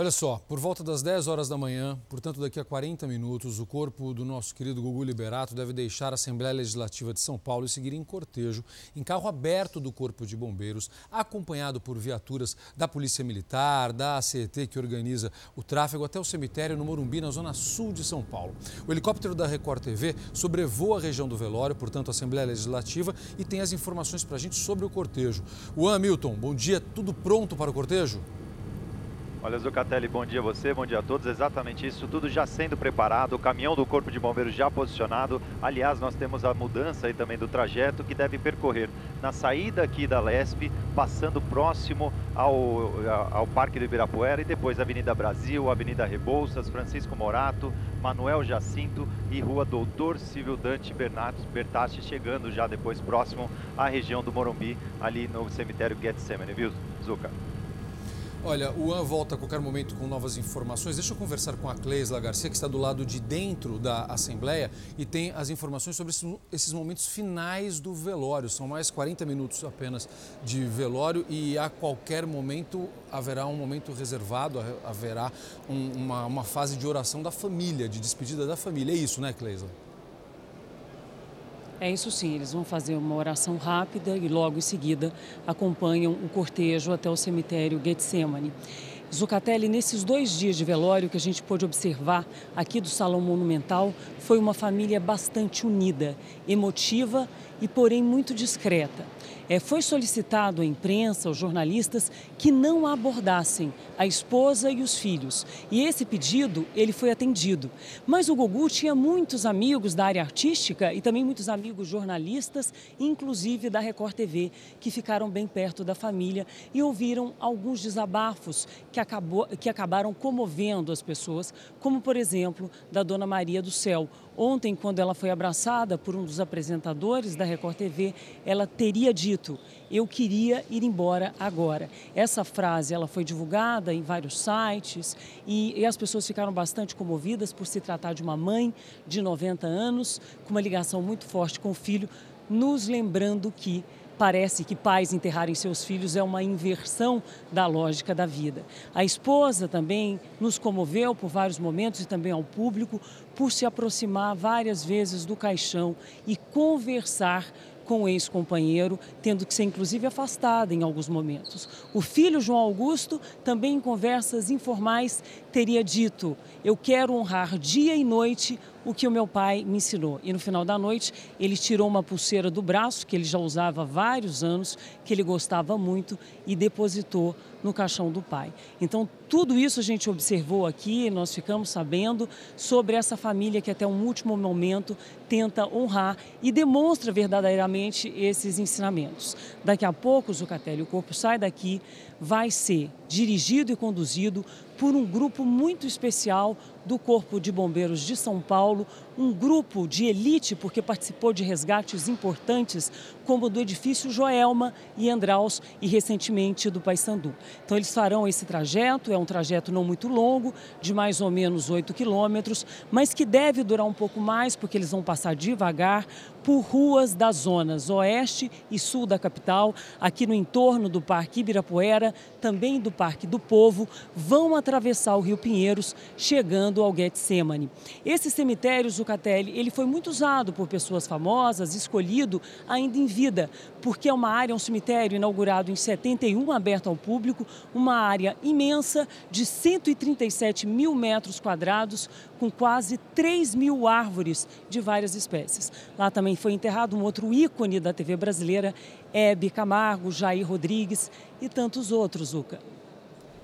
Olha só, por volta das 10 horas da manhã, portanto daqui a 40 minutos, o corpo do nosso querido Gugu Liberato deve deixar a Assembleia Legislativa de São Paulo e seguir em cortejo, em carro aberto do Corpo de Bombeiros, acompanhado por viaturas da Polícia Militar, da ACT, que organiza o tráfego, até o cemitério no Morumbi, na zona sul de São Paulo. O helicóptero da Record TV sobrevoa a região do velório, portanto a Assembleia Legislativa, e tem as informações para a gente sobre o cortejo. O Hamilton, bom dia, tudo pronto para o cortejo? Olha, Zucatelli, bom dia a você, bom dia a todos. Exatamente isso, tudo já sendo preparado, o caminhão do Corpo de Bombeiros já posicionado. Aliás, nós temos a mudança aí também do trajeto que deve percorrer na saída aqui da Lesp, passando próximo ao, ao Parque do Ibirapuera e depois Avenida Brasil, Avenida Rebouças, Francisco Morato, Manuel Jacinto e Rua Doutor Cível Dante Bertasti, chegando já depois próximo à região do Morumbi, ali no cemitério Getsemane, viu, Zuca? Olha, o AN volta a qualquer momento com novas informações. Deixa eu conversar com a Cleisla Garcia, que está do lado de dentro da Assembleia e tem as informações sobre esses momentos finais do velório. São mais 40 minutos apenas de velório e a qualquer momento haverá um momento reservado, haverá um, uma, uma fase de oração da família, de despedida da família. É isso, né, Cleisla? É isso sim, eles vão fazer uma oração rápida e logo em seguida acompanham o cortejo até o cemitério Getsemane. Zucatelli, nesses dois dias de velório que a gente pôde observar aqui do Salão Monumental, foi uma família bastante unida, emotiva e, porém, muito discreta é, foi solicitado à imprensa, aos jornalistas, que não abordassem a esposa e os filhos. E esse pedido, ele foi atendido. Mas o Gugu tinha muitos amigos da área artística e também muitos amigos jornalistas, inclusive da Record TV, que ficaram bem perto da família e ouviram alguns desabafos que, acabou, que acabaram comovendo as pessoas, como, por exemplo, da Dona Maria do Céu, Ontem, quando ela foi abraçada por um dos apresentadores da Record TV, ela teria dito: "Eu queria ir embora agora". Essa frase ela foi divulgada em vários sites e, e as pessoas ficaram bastante comovidas por se tratar de uma mãe de 90 anos com uma ligação muito forte com o filho, nos lembrando que Parece que pais enterrarem seus filhos é uma inversão da lógica da vida. A esposa também nos comoveu por vários momentos e também ao público por se aproximar várias vezes do caixão e conversar com o ex-companheiro, tendo que ser inclusive afastada em alguns momentos. O filho João Augusto, também em conversas informais, teria dito: Eu quero honrar dia e noite o que o meu pai me ensinou. E no final da noite, ele tirou uma pulseira do braço, que ele já usava há vários anos, que ele gostava muito, e depositou no caixão do pai. Então, tudo isso a gente observou aqui, nós ficamos sabendo sobre essa família que até um último momento tenta honrar e demonstra verdadeiramente esses ensinamentos. Daqui a pouco, Zucatelli, o corpo sai daqui, vai ser dirigido e conduzido por um grupo muito especial do Corpo de Bombeiros de São Paulo, um grupo de elite, porque participou de resgates importantes, como do edifício Joelma e Andraus e recentemente do Paysandu. Então, eles farão esse trajeto, é um trajeto não muito longo, de mais ou menos 8 quilômetros, mas que deve durar um pouco mais, porque eles vão passar devagar por ruas das zonas oeste e sul da capital, aqui no entorno do Parque Ibirapuera, também do Parque do Povo, vão atravessar o Rio Pinheiros, chegando ao Getsemane. Esse cemitério, Zucatelli, ele foi muito usado por pessoas famosas, escolhido ainda em vida, porque é uma área, um cemitério inaugurado em 71, aberto ao público, uma área imensa de 137 mil metros quadrados, com quase 3 mil árvores de várias espécies. Lá também foi enterrado um outro ícone da TV brasileira, Hebe Camargo, Jair Rodrigues e tantos outros, Zuca.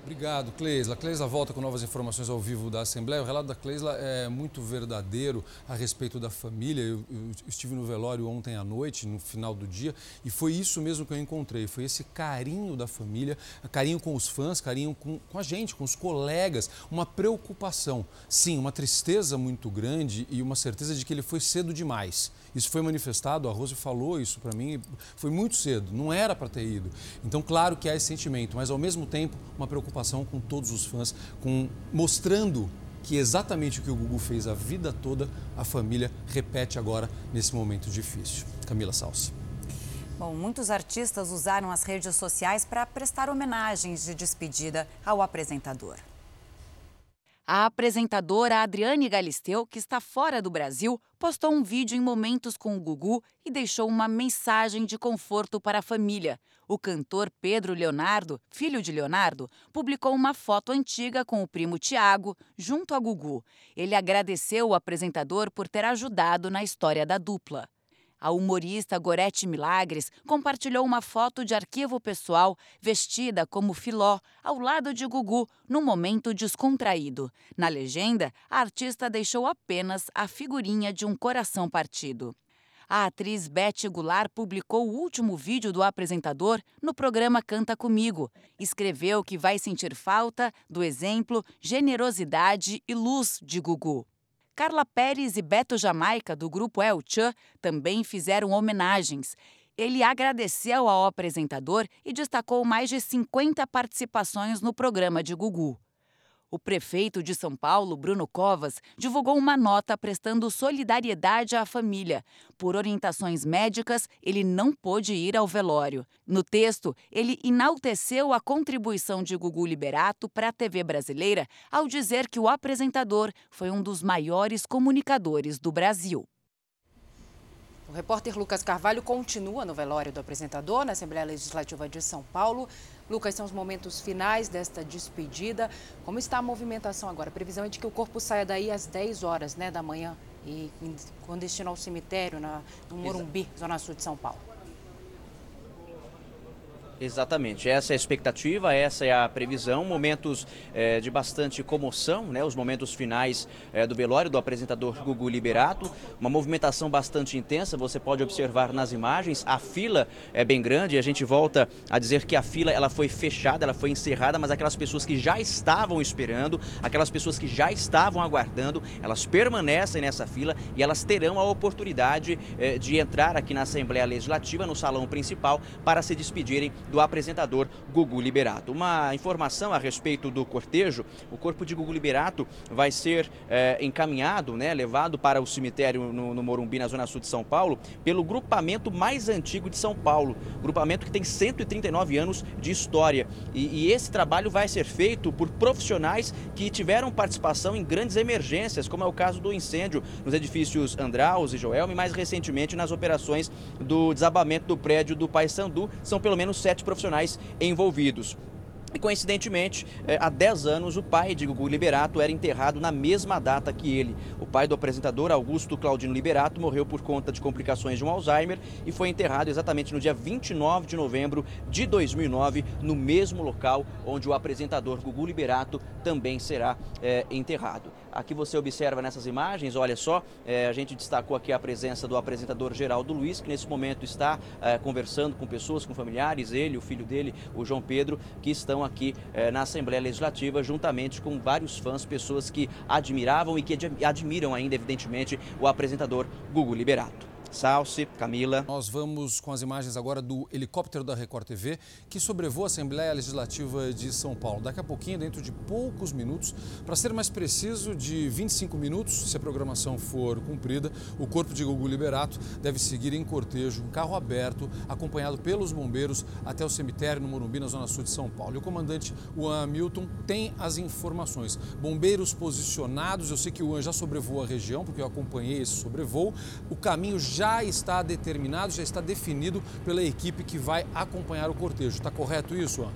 Obrigado, Cleisla. Cleisla volta com novas informações ao vivo da Assembleia. O relato da Cleisla é muito verdadeiro a respeito da família. Eu, eu, estive no velório ontem à noite, no final do dia, e foi isso mesmo que eu encontrei. Foi esse carinho da família, carinho com os fãs, carinho com, com a gente, com os colegas, uma preocupação. Sim, uma tristeza muito grande e uma certeza de que ele foi cedo demais. Isso foi manifestado, a Rose falou isso para mim, foi muito cedo, não era para ter ido. Então, claro que há esse sentimento, mas ao mesmo tempo uma preocupação com todos os fãs, com mostrando que exatamente o que o Gugu fez a vida toda, a família repete agora nesse momento difícil. Camila Salsi. Bom, muitos artistas usaram as redes sociais para prestar homenagens de despedida ao apresentador. A apresentadora Adriane Galisteu, que está fora do Brasil, postou um vídeo em momentos com o Gugu e deixou uma mensagem de conforto para a família. O cantor Pedro Leonardo, filho de Leonardo, publicou uma foto antiga com o primo Tiago, junto a Gugu. Ele agradeceu o apresentador por ter ajudado na história da dupla. A humorista Gorete Milagres compartilhou uma foto de arquivo pessoal vestida como filó, ao lado de Gugu, num momento descontraído. Na legenda, a artista deixou apenas a figurinha de um coração partido. A atriz Beth Goulart publicou o último vídeo do apresentador no programa Canta Comigo. Escreveu que vai sentir falta do exemplo, generosidade e luz de Gugu. Carla Pérez e Beto Jamaica, do grupo El Chan, também fizeram homenagens. Ele agradeceu ao apresentador e destacou mais de 50 participações no programa de Gugu. O prefeito de São Paulo, Bruno Covas, divulgou uma nota prestando solidariedade à família. Por orientações médicas, ele não pôde ir ao velório. No texto, ele enalteceu a contribuição de Gugu Liberato para a TV brasileira ao dizer que o apresentador foi um dos maiores comunicadores do Brasil. O repórter Lucas Carvalho continua no velório do apresentador na Assembleia Legislativa de São Paulo. Lucas, são os momentos finais desta despedida. Como está a movimentação agora? A previsão é de que o corpo saia daí às 10 horas né, da manhã e com destino ao cemitério na, no Morumbi, Zona Sul de São Paulo. Exatamente, essa é a expectativa, essa é a previsão. Momentos é, de bastante comoção, né? os momentos finais é, do velório do apresentador Gugu Liberato. Uma movimentação bastante intensa, você pode observar nas imagens. A fila é bem grande, a gente volta a dizer que a fila ela foi fechada, ela foi encerrada, mas aquelas pessoas que já estavam esperando, aquelas pessoas que já estavam aguardando, elas permanecem nessa fila e elas terão a oportunidade é, de entrar aqui na Assembleia Legislativa, no salão principal, para se despedirem do apresentador Gugu Liberato. Uma informação a respeito do cortejo: o corpo de Gugu Liberato vai ser é, encaminhado, né, levado para o cemitério no, no, Morumbi, na Zona Sul de São Paulo, pelo grupamento mais antigo de São Paulo. Grupamento que tem 139 anos de história. E, e esse trabalho vai ser feito por profissionais que tiveram participação em grandes emergências, como é o caso do incêndio nos edifícios Andraus e Joelme, mais recentemente nas operações do desabamento do prédio do Paysandu. São pelo menos sete profissionais envolvidos. E coincidentemente, é, há 10 anos, o pai de Gugu Liberato era enterrado na mesma data que ele. O pai do apresentador, Augusto Claudino Liberato, morreu por conta de complicações de um Alzheimer e foi enterrado exatamente no dia 29 de novembro de 2009, no mesmo local onde o apresentador Gugu Liberato também será é, enterrado. Aqui você observa nessas imagens, olha só, é, a gente destacou aqui a presença do apresentador Geraldo Luiz, que nesse momento está é, conversando com pessoas, com familiares, ele, o filho dele, o João Pedro, que estão aqui é, na Assembleia Legislativa, juntamente com vários fãs, pessoas que admiravam e que admiram ainda, evidentemente, o apresentador Gugu Liberato. Salce, Camila. Nós vamos com as imagens agora do helicóptero da Record TV que sobrevoa a Assembleia Legislativa de São Paulo. Daqui a pouquinho, dentro de poucos minutos, para ser mais preciso, de 25 minutos, se a programação for cumprida, o corpo de Gugu Liberato deve seguir em cortejo, em carro aberto, acompanhado pelos bombeiros até o cemitério no Morumbi, na zona sul de São Paulo. E o comandante Juan Hamilton tem as informações. Bombeiros posicionados, eu sei que o Juan já sobrevoou a região, porque eu acompanhei esse sobrevoo. O caminho já já está determinado, já está definido pela equipe que vai acompanhar o cortejo. Está correto isso?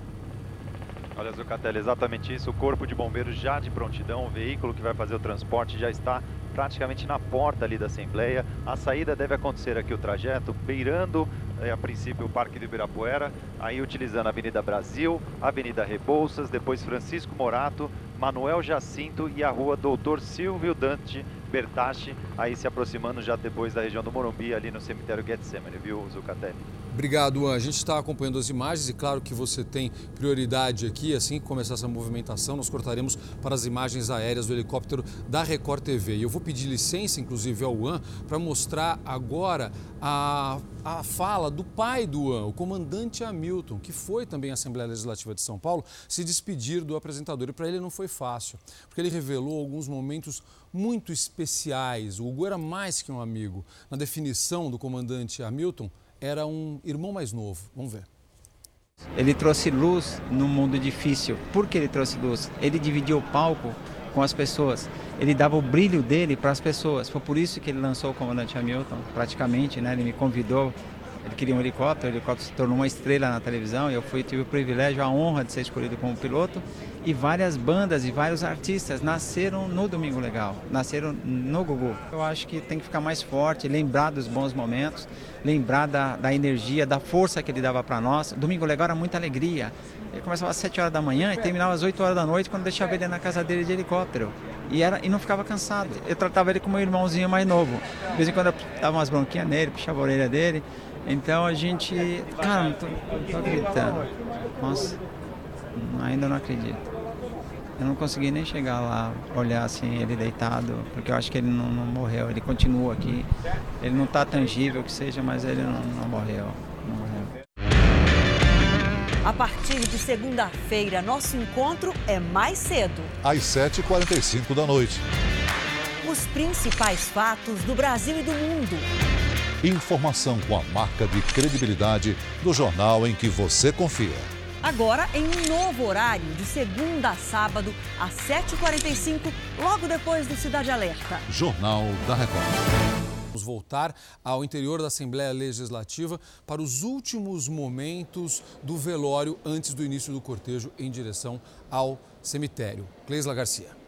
Olha, Zucatelli, exatamente isso. O Corpo de Bombeiros já de prontidão, o veículo que vai fazer o transporte já está praticamente na porta ali da Assembleia. A saída deve acontecer aqui o trajeto, beirando é, a princípio o Parque do Ibirapuera, aí utilizando a Avenida Brasil, Avenida Rebouças, depois Francisco Morato, Manuel Jacinto e a rua Doutor Silvio Dante Bertache, aí se aproximando já depois da região do Morumbi, ali no cemitério Getsemane, viu, Zucatelli? Obrigado, An. A gente está acompanhando as imagens e claro que você tem prioridade aqui. Assim que começar essa movimentação, nós cortaremos para as imagens aéreas do helicóptero da Record TV. E eu vou pedir licença, inclusive, ao An, para mostrar agora a, a fala do pai do An, o comandante Hamilton, que foi também à Assembleia Legislativa de São Paulo, se despedir do apresentador. E para ele não foi fácil, porque ele revelou alguns momentos muito especiais. O Hugo era mais que um amigo. Na definição do comandante Hamilton, era um irmão mais novo. Vamos ver. Ele trouxe luz num mundo difícil. Por que ele trouxe luz? Ele dividiu o palco com as pessoas. Ele dava o brilho dele para as pessoas. Foi por isso que ele lançou o Comandante Hamilton, praticamente, né? Ele me convidou ele queria um helicóptero, o helicóptero se tornou uma estrela na televisão e eu fui, tive o privilégio, a honra de ser escolhido como piloto. E várias bandas e vários artistas nasceram no Domingo Legal, nasceram no Gugu. Eu acho que tem que ficar mais forte, lembrar dos bons momentos, lembrar da, da energia, da força que ele dava para nós. Domingo Legal era muita alegria. Ele começava às 7 horas da manhã e terminava às 8 horas da noite quando deixava ele na casa dele de helicóptero. E, era, e não ficava cansado. Eu tratava ele como um irmãozinho mais novo. De vez em quando eu dava umas bronquinhas nele, puxava a orelha dele. Então a gente. Cara, não tô, não tô acreditando. Nossa, ainda não acredito. Eu não consegui nem chegar lá, olhar assim, ele deitado, porque eu acho que ele não, não morreu, ele continua aqui. Ele não está tangível que seja, mas ele não, não morreu. Não morreu. A partir de segunda-feira, nosso encontro é mais cedo. Às 7h45 da noite. Os principais fatos do Brasil e do mundo. Informação com a marca de credibilidade do jornal em que você confia. Agora em um novo horário, de segunda a sábado, às 7h45, logo depois do Cidade Alerta. Jornal da Record. Vamos voltar ao interior da Assembleia Legislativa para os últimos momentos do velório antes do início do cortejo em direção ao cemitério. Cleisla Garcia.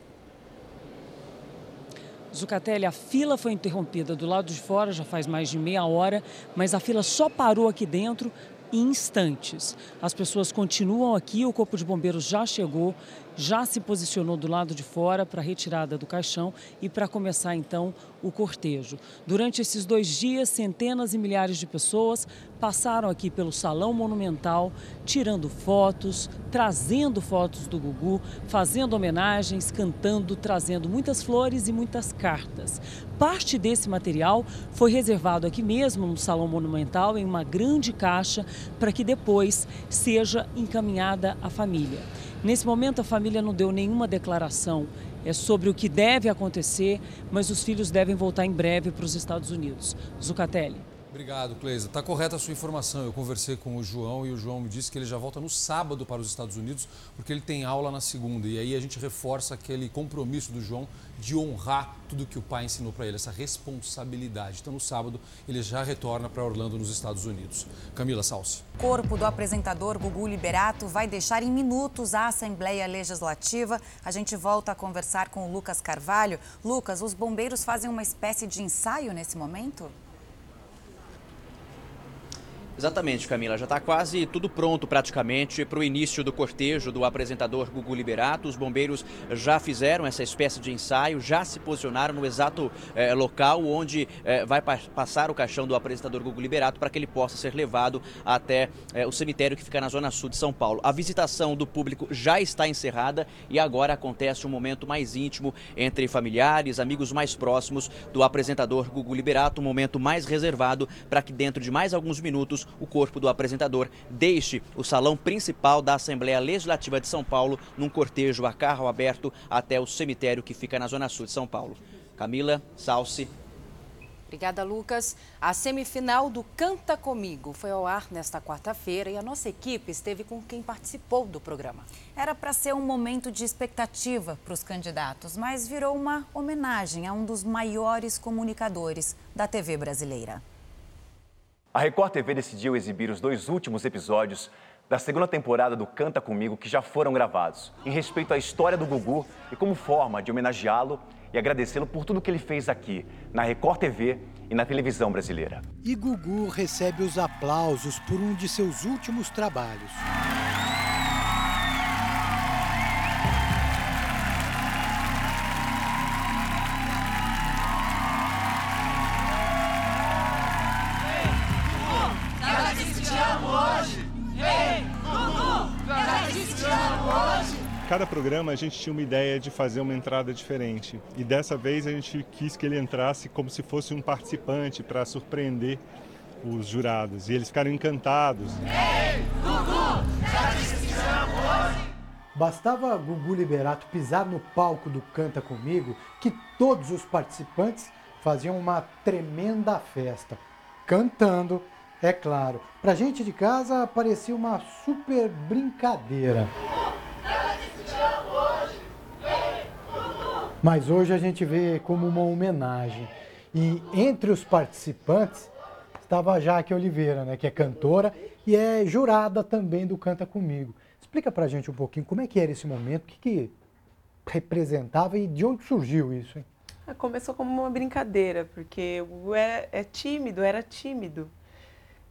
Zucatelli, a fila foi interrompida do lado de fora já faz mais de meia hora, mas a fila só parou aqui dentro em instantes. As pessoas continuam aqui, o Corpo de Bombeiros já chegou, já se posicionou do lado de fora para a retirada do caixão e para começar então o cortejo. Durante esses dois dias, centenas e milhares de pessoas passaram aqui pelo Salão Monumental, tirando fotos, trazendo fotos do Gugu, fazendo homenagens, cantando, trazendo muitas flores e muitas cartas. Parte desse material foi reservado aqui mesmo no Salão Monumental, em uma grande caixa, para que depois seja encaminhada à família. Nesse momento, a família não deu nenhuma declaração é sobre o que deve acontecer, mas os filhos devem voltar em breve para os Estados Unidos. Zucatelli. Obrigado, Cleisa. Está correta a sua informação. Eu conversei com o João e o João me disse que ele já volta no sábado para os Estados Unidos, porque ele tem aula na segunda. E aí a gente reforça aquele compromisso do João de honrar tudo que o pai ensinou para ele, essa responsabilidade. Então, no sábado, ele já retorna para Orlando, nos Estados Unidos. Camila Salsi. O corpo do apresentador Gugu Liberato vai deixar em minutos a Assembleia Legislativa. A gente volta a conversar com o Lucas Carvalho. Lucas, os bombeiros fazem uma espécie de ensaio nesse momento? Exatamente, Camila. Já está quase tudo pronto praticamente para o início do cortejo do apresentador Gugu Liberato. Os bombeiros já fizeram essa espécie de ensaio, já se posicionaram no exato eh, local onde eh, vai pa passar o caixão do apresentador Gugu Liberato para que ele possa ser levado até eh, o cemitério que fica na zona sul de São Paulo. A visitação do público já está encerrada e agora acontece um momento mais íntimo entre familiares, amigos mais próximos do apresentador Gugu Liberato, um momento mais reservado para que dentro de mais alguns minutos o corpo do apresentador deixe o salão principal da Assembleia Legislativa de São Paulo num cortejo a carro aberto até o cemitério que fica na zona sul de São Paulo. Camila, Salsi. Obrigada, Lucas. A semifinal do Canta Comigo foi ao ar nesta quarta-feira e a nossa equipe esteve com quem participou do programa. Era para ser um momento de expectativa para os candidatos, mas virou uma homenagem a um dos maiores comunicadores da TV brasileira. A Record TV decidiu exibir os dois últimos episódios da segunda temporada do Canta Comigo que já foram gravados, em respeito à história do Gugu e como forma de homenageá-lo e agradecê-lo por tudo que ele fez aqui, na Record TV e na televisão brasileira. E Gugu recebe os aplausos por um de seus últimos trabalhos. Cada programa a gente tinha uma ideia de fazer uma entrada diferente. E dessa vez a gente quis que ele entrasse como se fosse um participante para surpreender os jurados. E eles ficaram encantados. Ei, Gugu, já disse que hoje. Bastava Gugu Liberato pisar no palco do Canta Comigo que todos os participantes faziam uma tremenda festa, cantando, é claro. Pra gente de casa parecia uma super brincadeira. Mas hoje a gente vê como uma homenagem. E entre os participantes estava a Jaque Oliveira, né, que é cantora e é jurada também do Canta Comigo. Explica pra gente um pouquinho como é que era esse momento, o que, que representava e de onde surgiu isso, hein? Ah, começou como uma brincadeira, porque o é, é tímido, era tímido.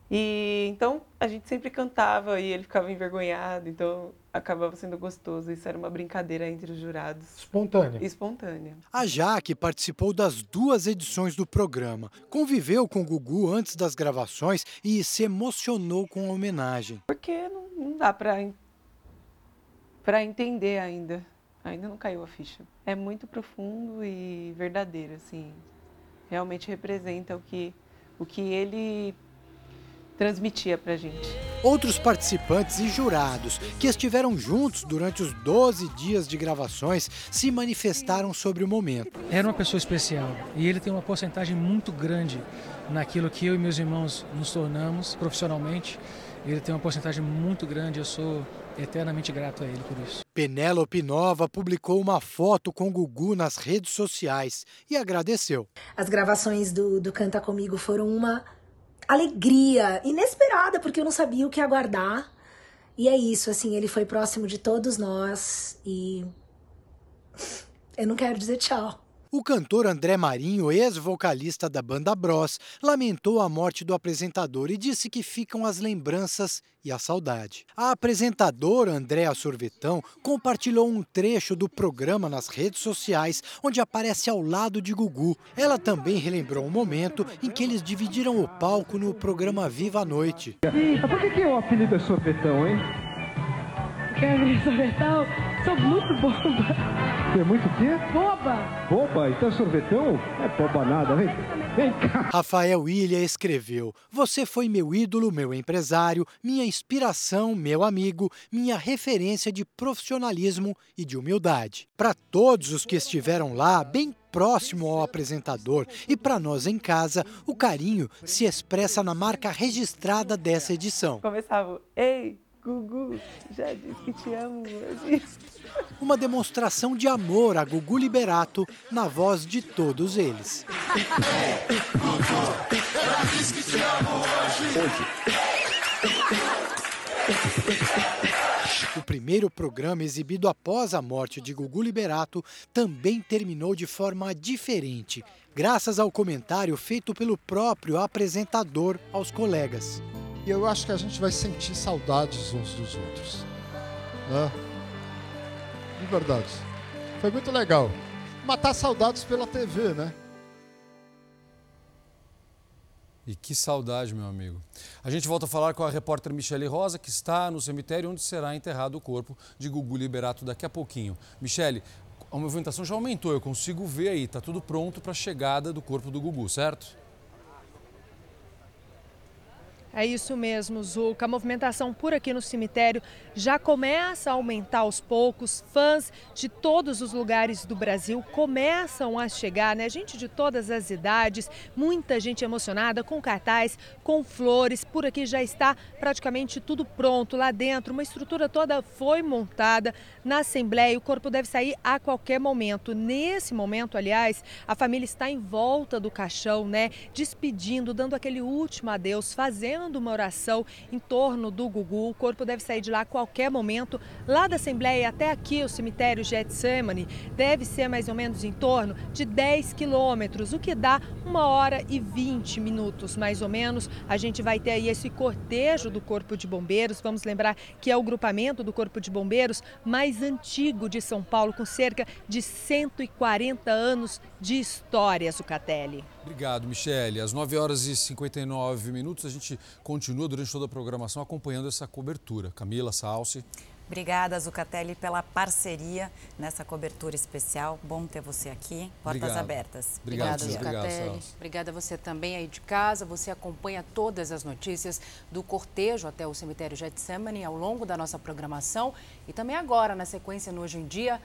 E então a gente sempre cantava e ele ficava envergonhado, então acabava sendo gostoso. Isso era uma brincadeira entre os jurados. Espontânea. Espontânea. A Jaque participou das duas edições do programa, conviveu com o Gugu antes das gravações e se emocionou com a homenagem. Porque não, não dá para para entender ainda. Ainda não caiu a ficha. É muito profundo e verdadeiro, assim. Realmente representa o que, o que ele transmitia pra gente. Outros participantes e jurados que estiveram juntos durante os 12 dias de gravações se manifestaram sobre o momento. Era uma pessoa especial e ele tem uma porcentagem muito grande naquilo que eu e meus irmãos nos tornamos profissionalmente. Ele tem uma porcentagem muito grande, eu sou eternamente grato a ele por isso. Penélope Nova publicou uma foto com Gugu nas redes sociais e agradeceu. As gravações do, do Canta Comigo foram uma alegria inesperada, porque eu não sabia o que aguardar. E é isso, assim, ele foi próximo de todos nós e eu não quero dizer tchau. O cantor André Marinho, ex-vocalista da banda Bros, lamentou a morte do apresentador e disse que ficam as lembranças e a saudade. A apresentadora Andréa Sorvetão compartilhou um trecho do programa nas redes sociais, onde aparece ao lado de Gugu. Ela também relembrou um momento em que eles dividiram o palco no programa Viva a Noite. Eita, por que, que o apelido é Sorvetão, hein? Porque é sorvetão, sou muito boba. Você é muito o quê? Boba! Boba? Então é sorvetão? É boba nada, vem, vem cá. Rafael Ilha escreveu: Você foi meu ídolo, meu empresário, minha inspiração, meu amigo, minha referência de profissionalismo e de humildade. Para todos os que estiveram lá, bem próximo ao apresentador e para nós em casa, o carinho se expressa na marca registrada dessa edição. Começava, ei, Gugu, já disse que te amo hoje. Uma demonstração de amor a Gugu Liberato na voz de todos eles. O primeiro programa exibido após a morte de Gugu Liberato também terminou de forma diferente, graças ao comentário feito pelo próprio apresentador aos colegas. E eu acho que a gente vai sentir saudades uns dos outros. Né? De verdade. Foi muito legal. Matar saudades pela TV, né? E que saudade, meu amigo. A gente volta a falar com a repórter Michele Rosa, que está no cemitério onde será enterrado o corpo de Gugu Liberato daqui a pouquinho. Michele, a movimentação já aumentou, eu consigo ver aí, está tudo pronto para a chegada do corpo do Gugu, certo? É isso mesmo, Zuca. A movimentação por aqui no cemitério já começa a aumentar aos poucos. Fãs de todos os lugares do Brasil começam a chegar, né? Gente de todas as idades, muita gente emocionada com cartaz, com flores. Por aqui já está praticamente tudo pronto lá dentro. Uma estrutura toda foi montada na Assembleia. O corpo deve sair a qualquer momento. Nesse momento, aliás, a família está em volta do caixão, né? Despedindo, dando aquele último adeus, fazendo uma oração em torno do Gugu. O corpo deve sair de lá a qualquer momento. Lá da Assembleia até aqui, o cemitério Getsemane, deve ser mais ou menos em torno de 10 quilômetros, o que dá uma hora e 20 minutos, mais ou menos. A gente vai ter aí esse cortejo do Corpo de Bombeiros. Vamos lembrar que é o grupamento do Corpo de Bombeiros mais antigo de São Paulo, com cerca de 140 anos de história, Zucatelli. Obrigado, Michele. Às 9 horas e 59 minutos, a gente continua durante toda a programação acompanhando essa cobertura. Camila, Salsi. Obrigada, Zucatelli, pela parceria nessa cobertura especial. Bom ter você aqui. Portas Obrigado. abertas. Obrigado, Obrigada, Zucatelli. Obrigada a você também aí de casa. Você acompanha todas as notícias do cortejo até o cemitério Getsemane ao longo da nossa programação e também agora, na sequência no Hoje em Dia,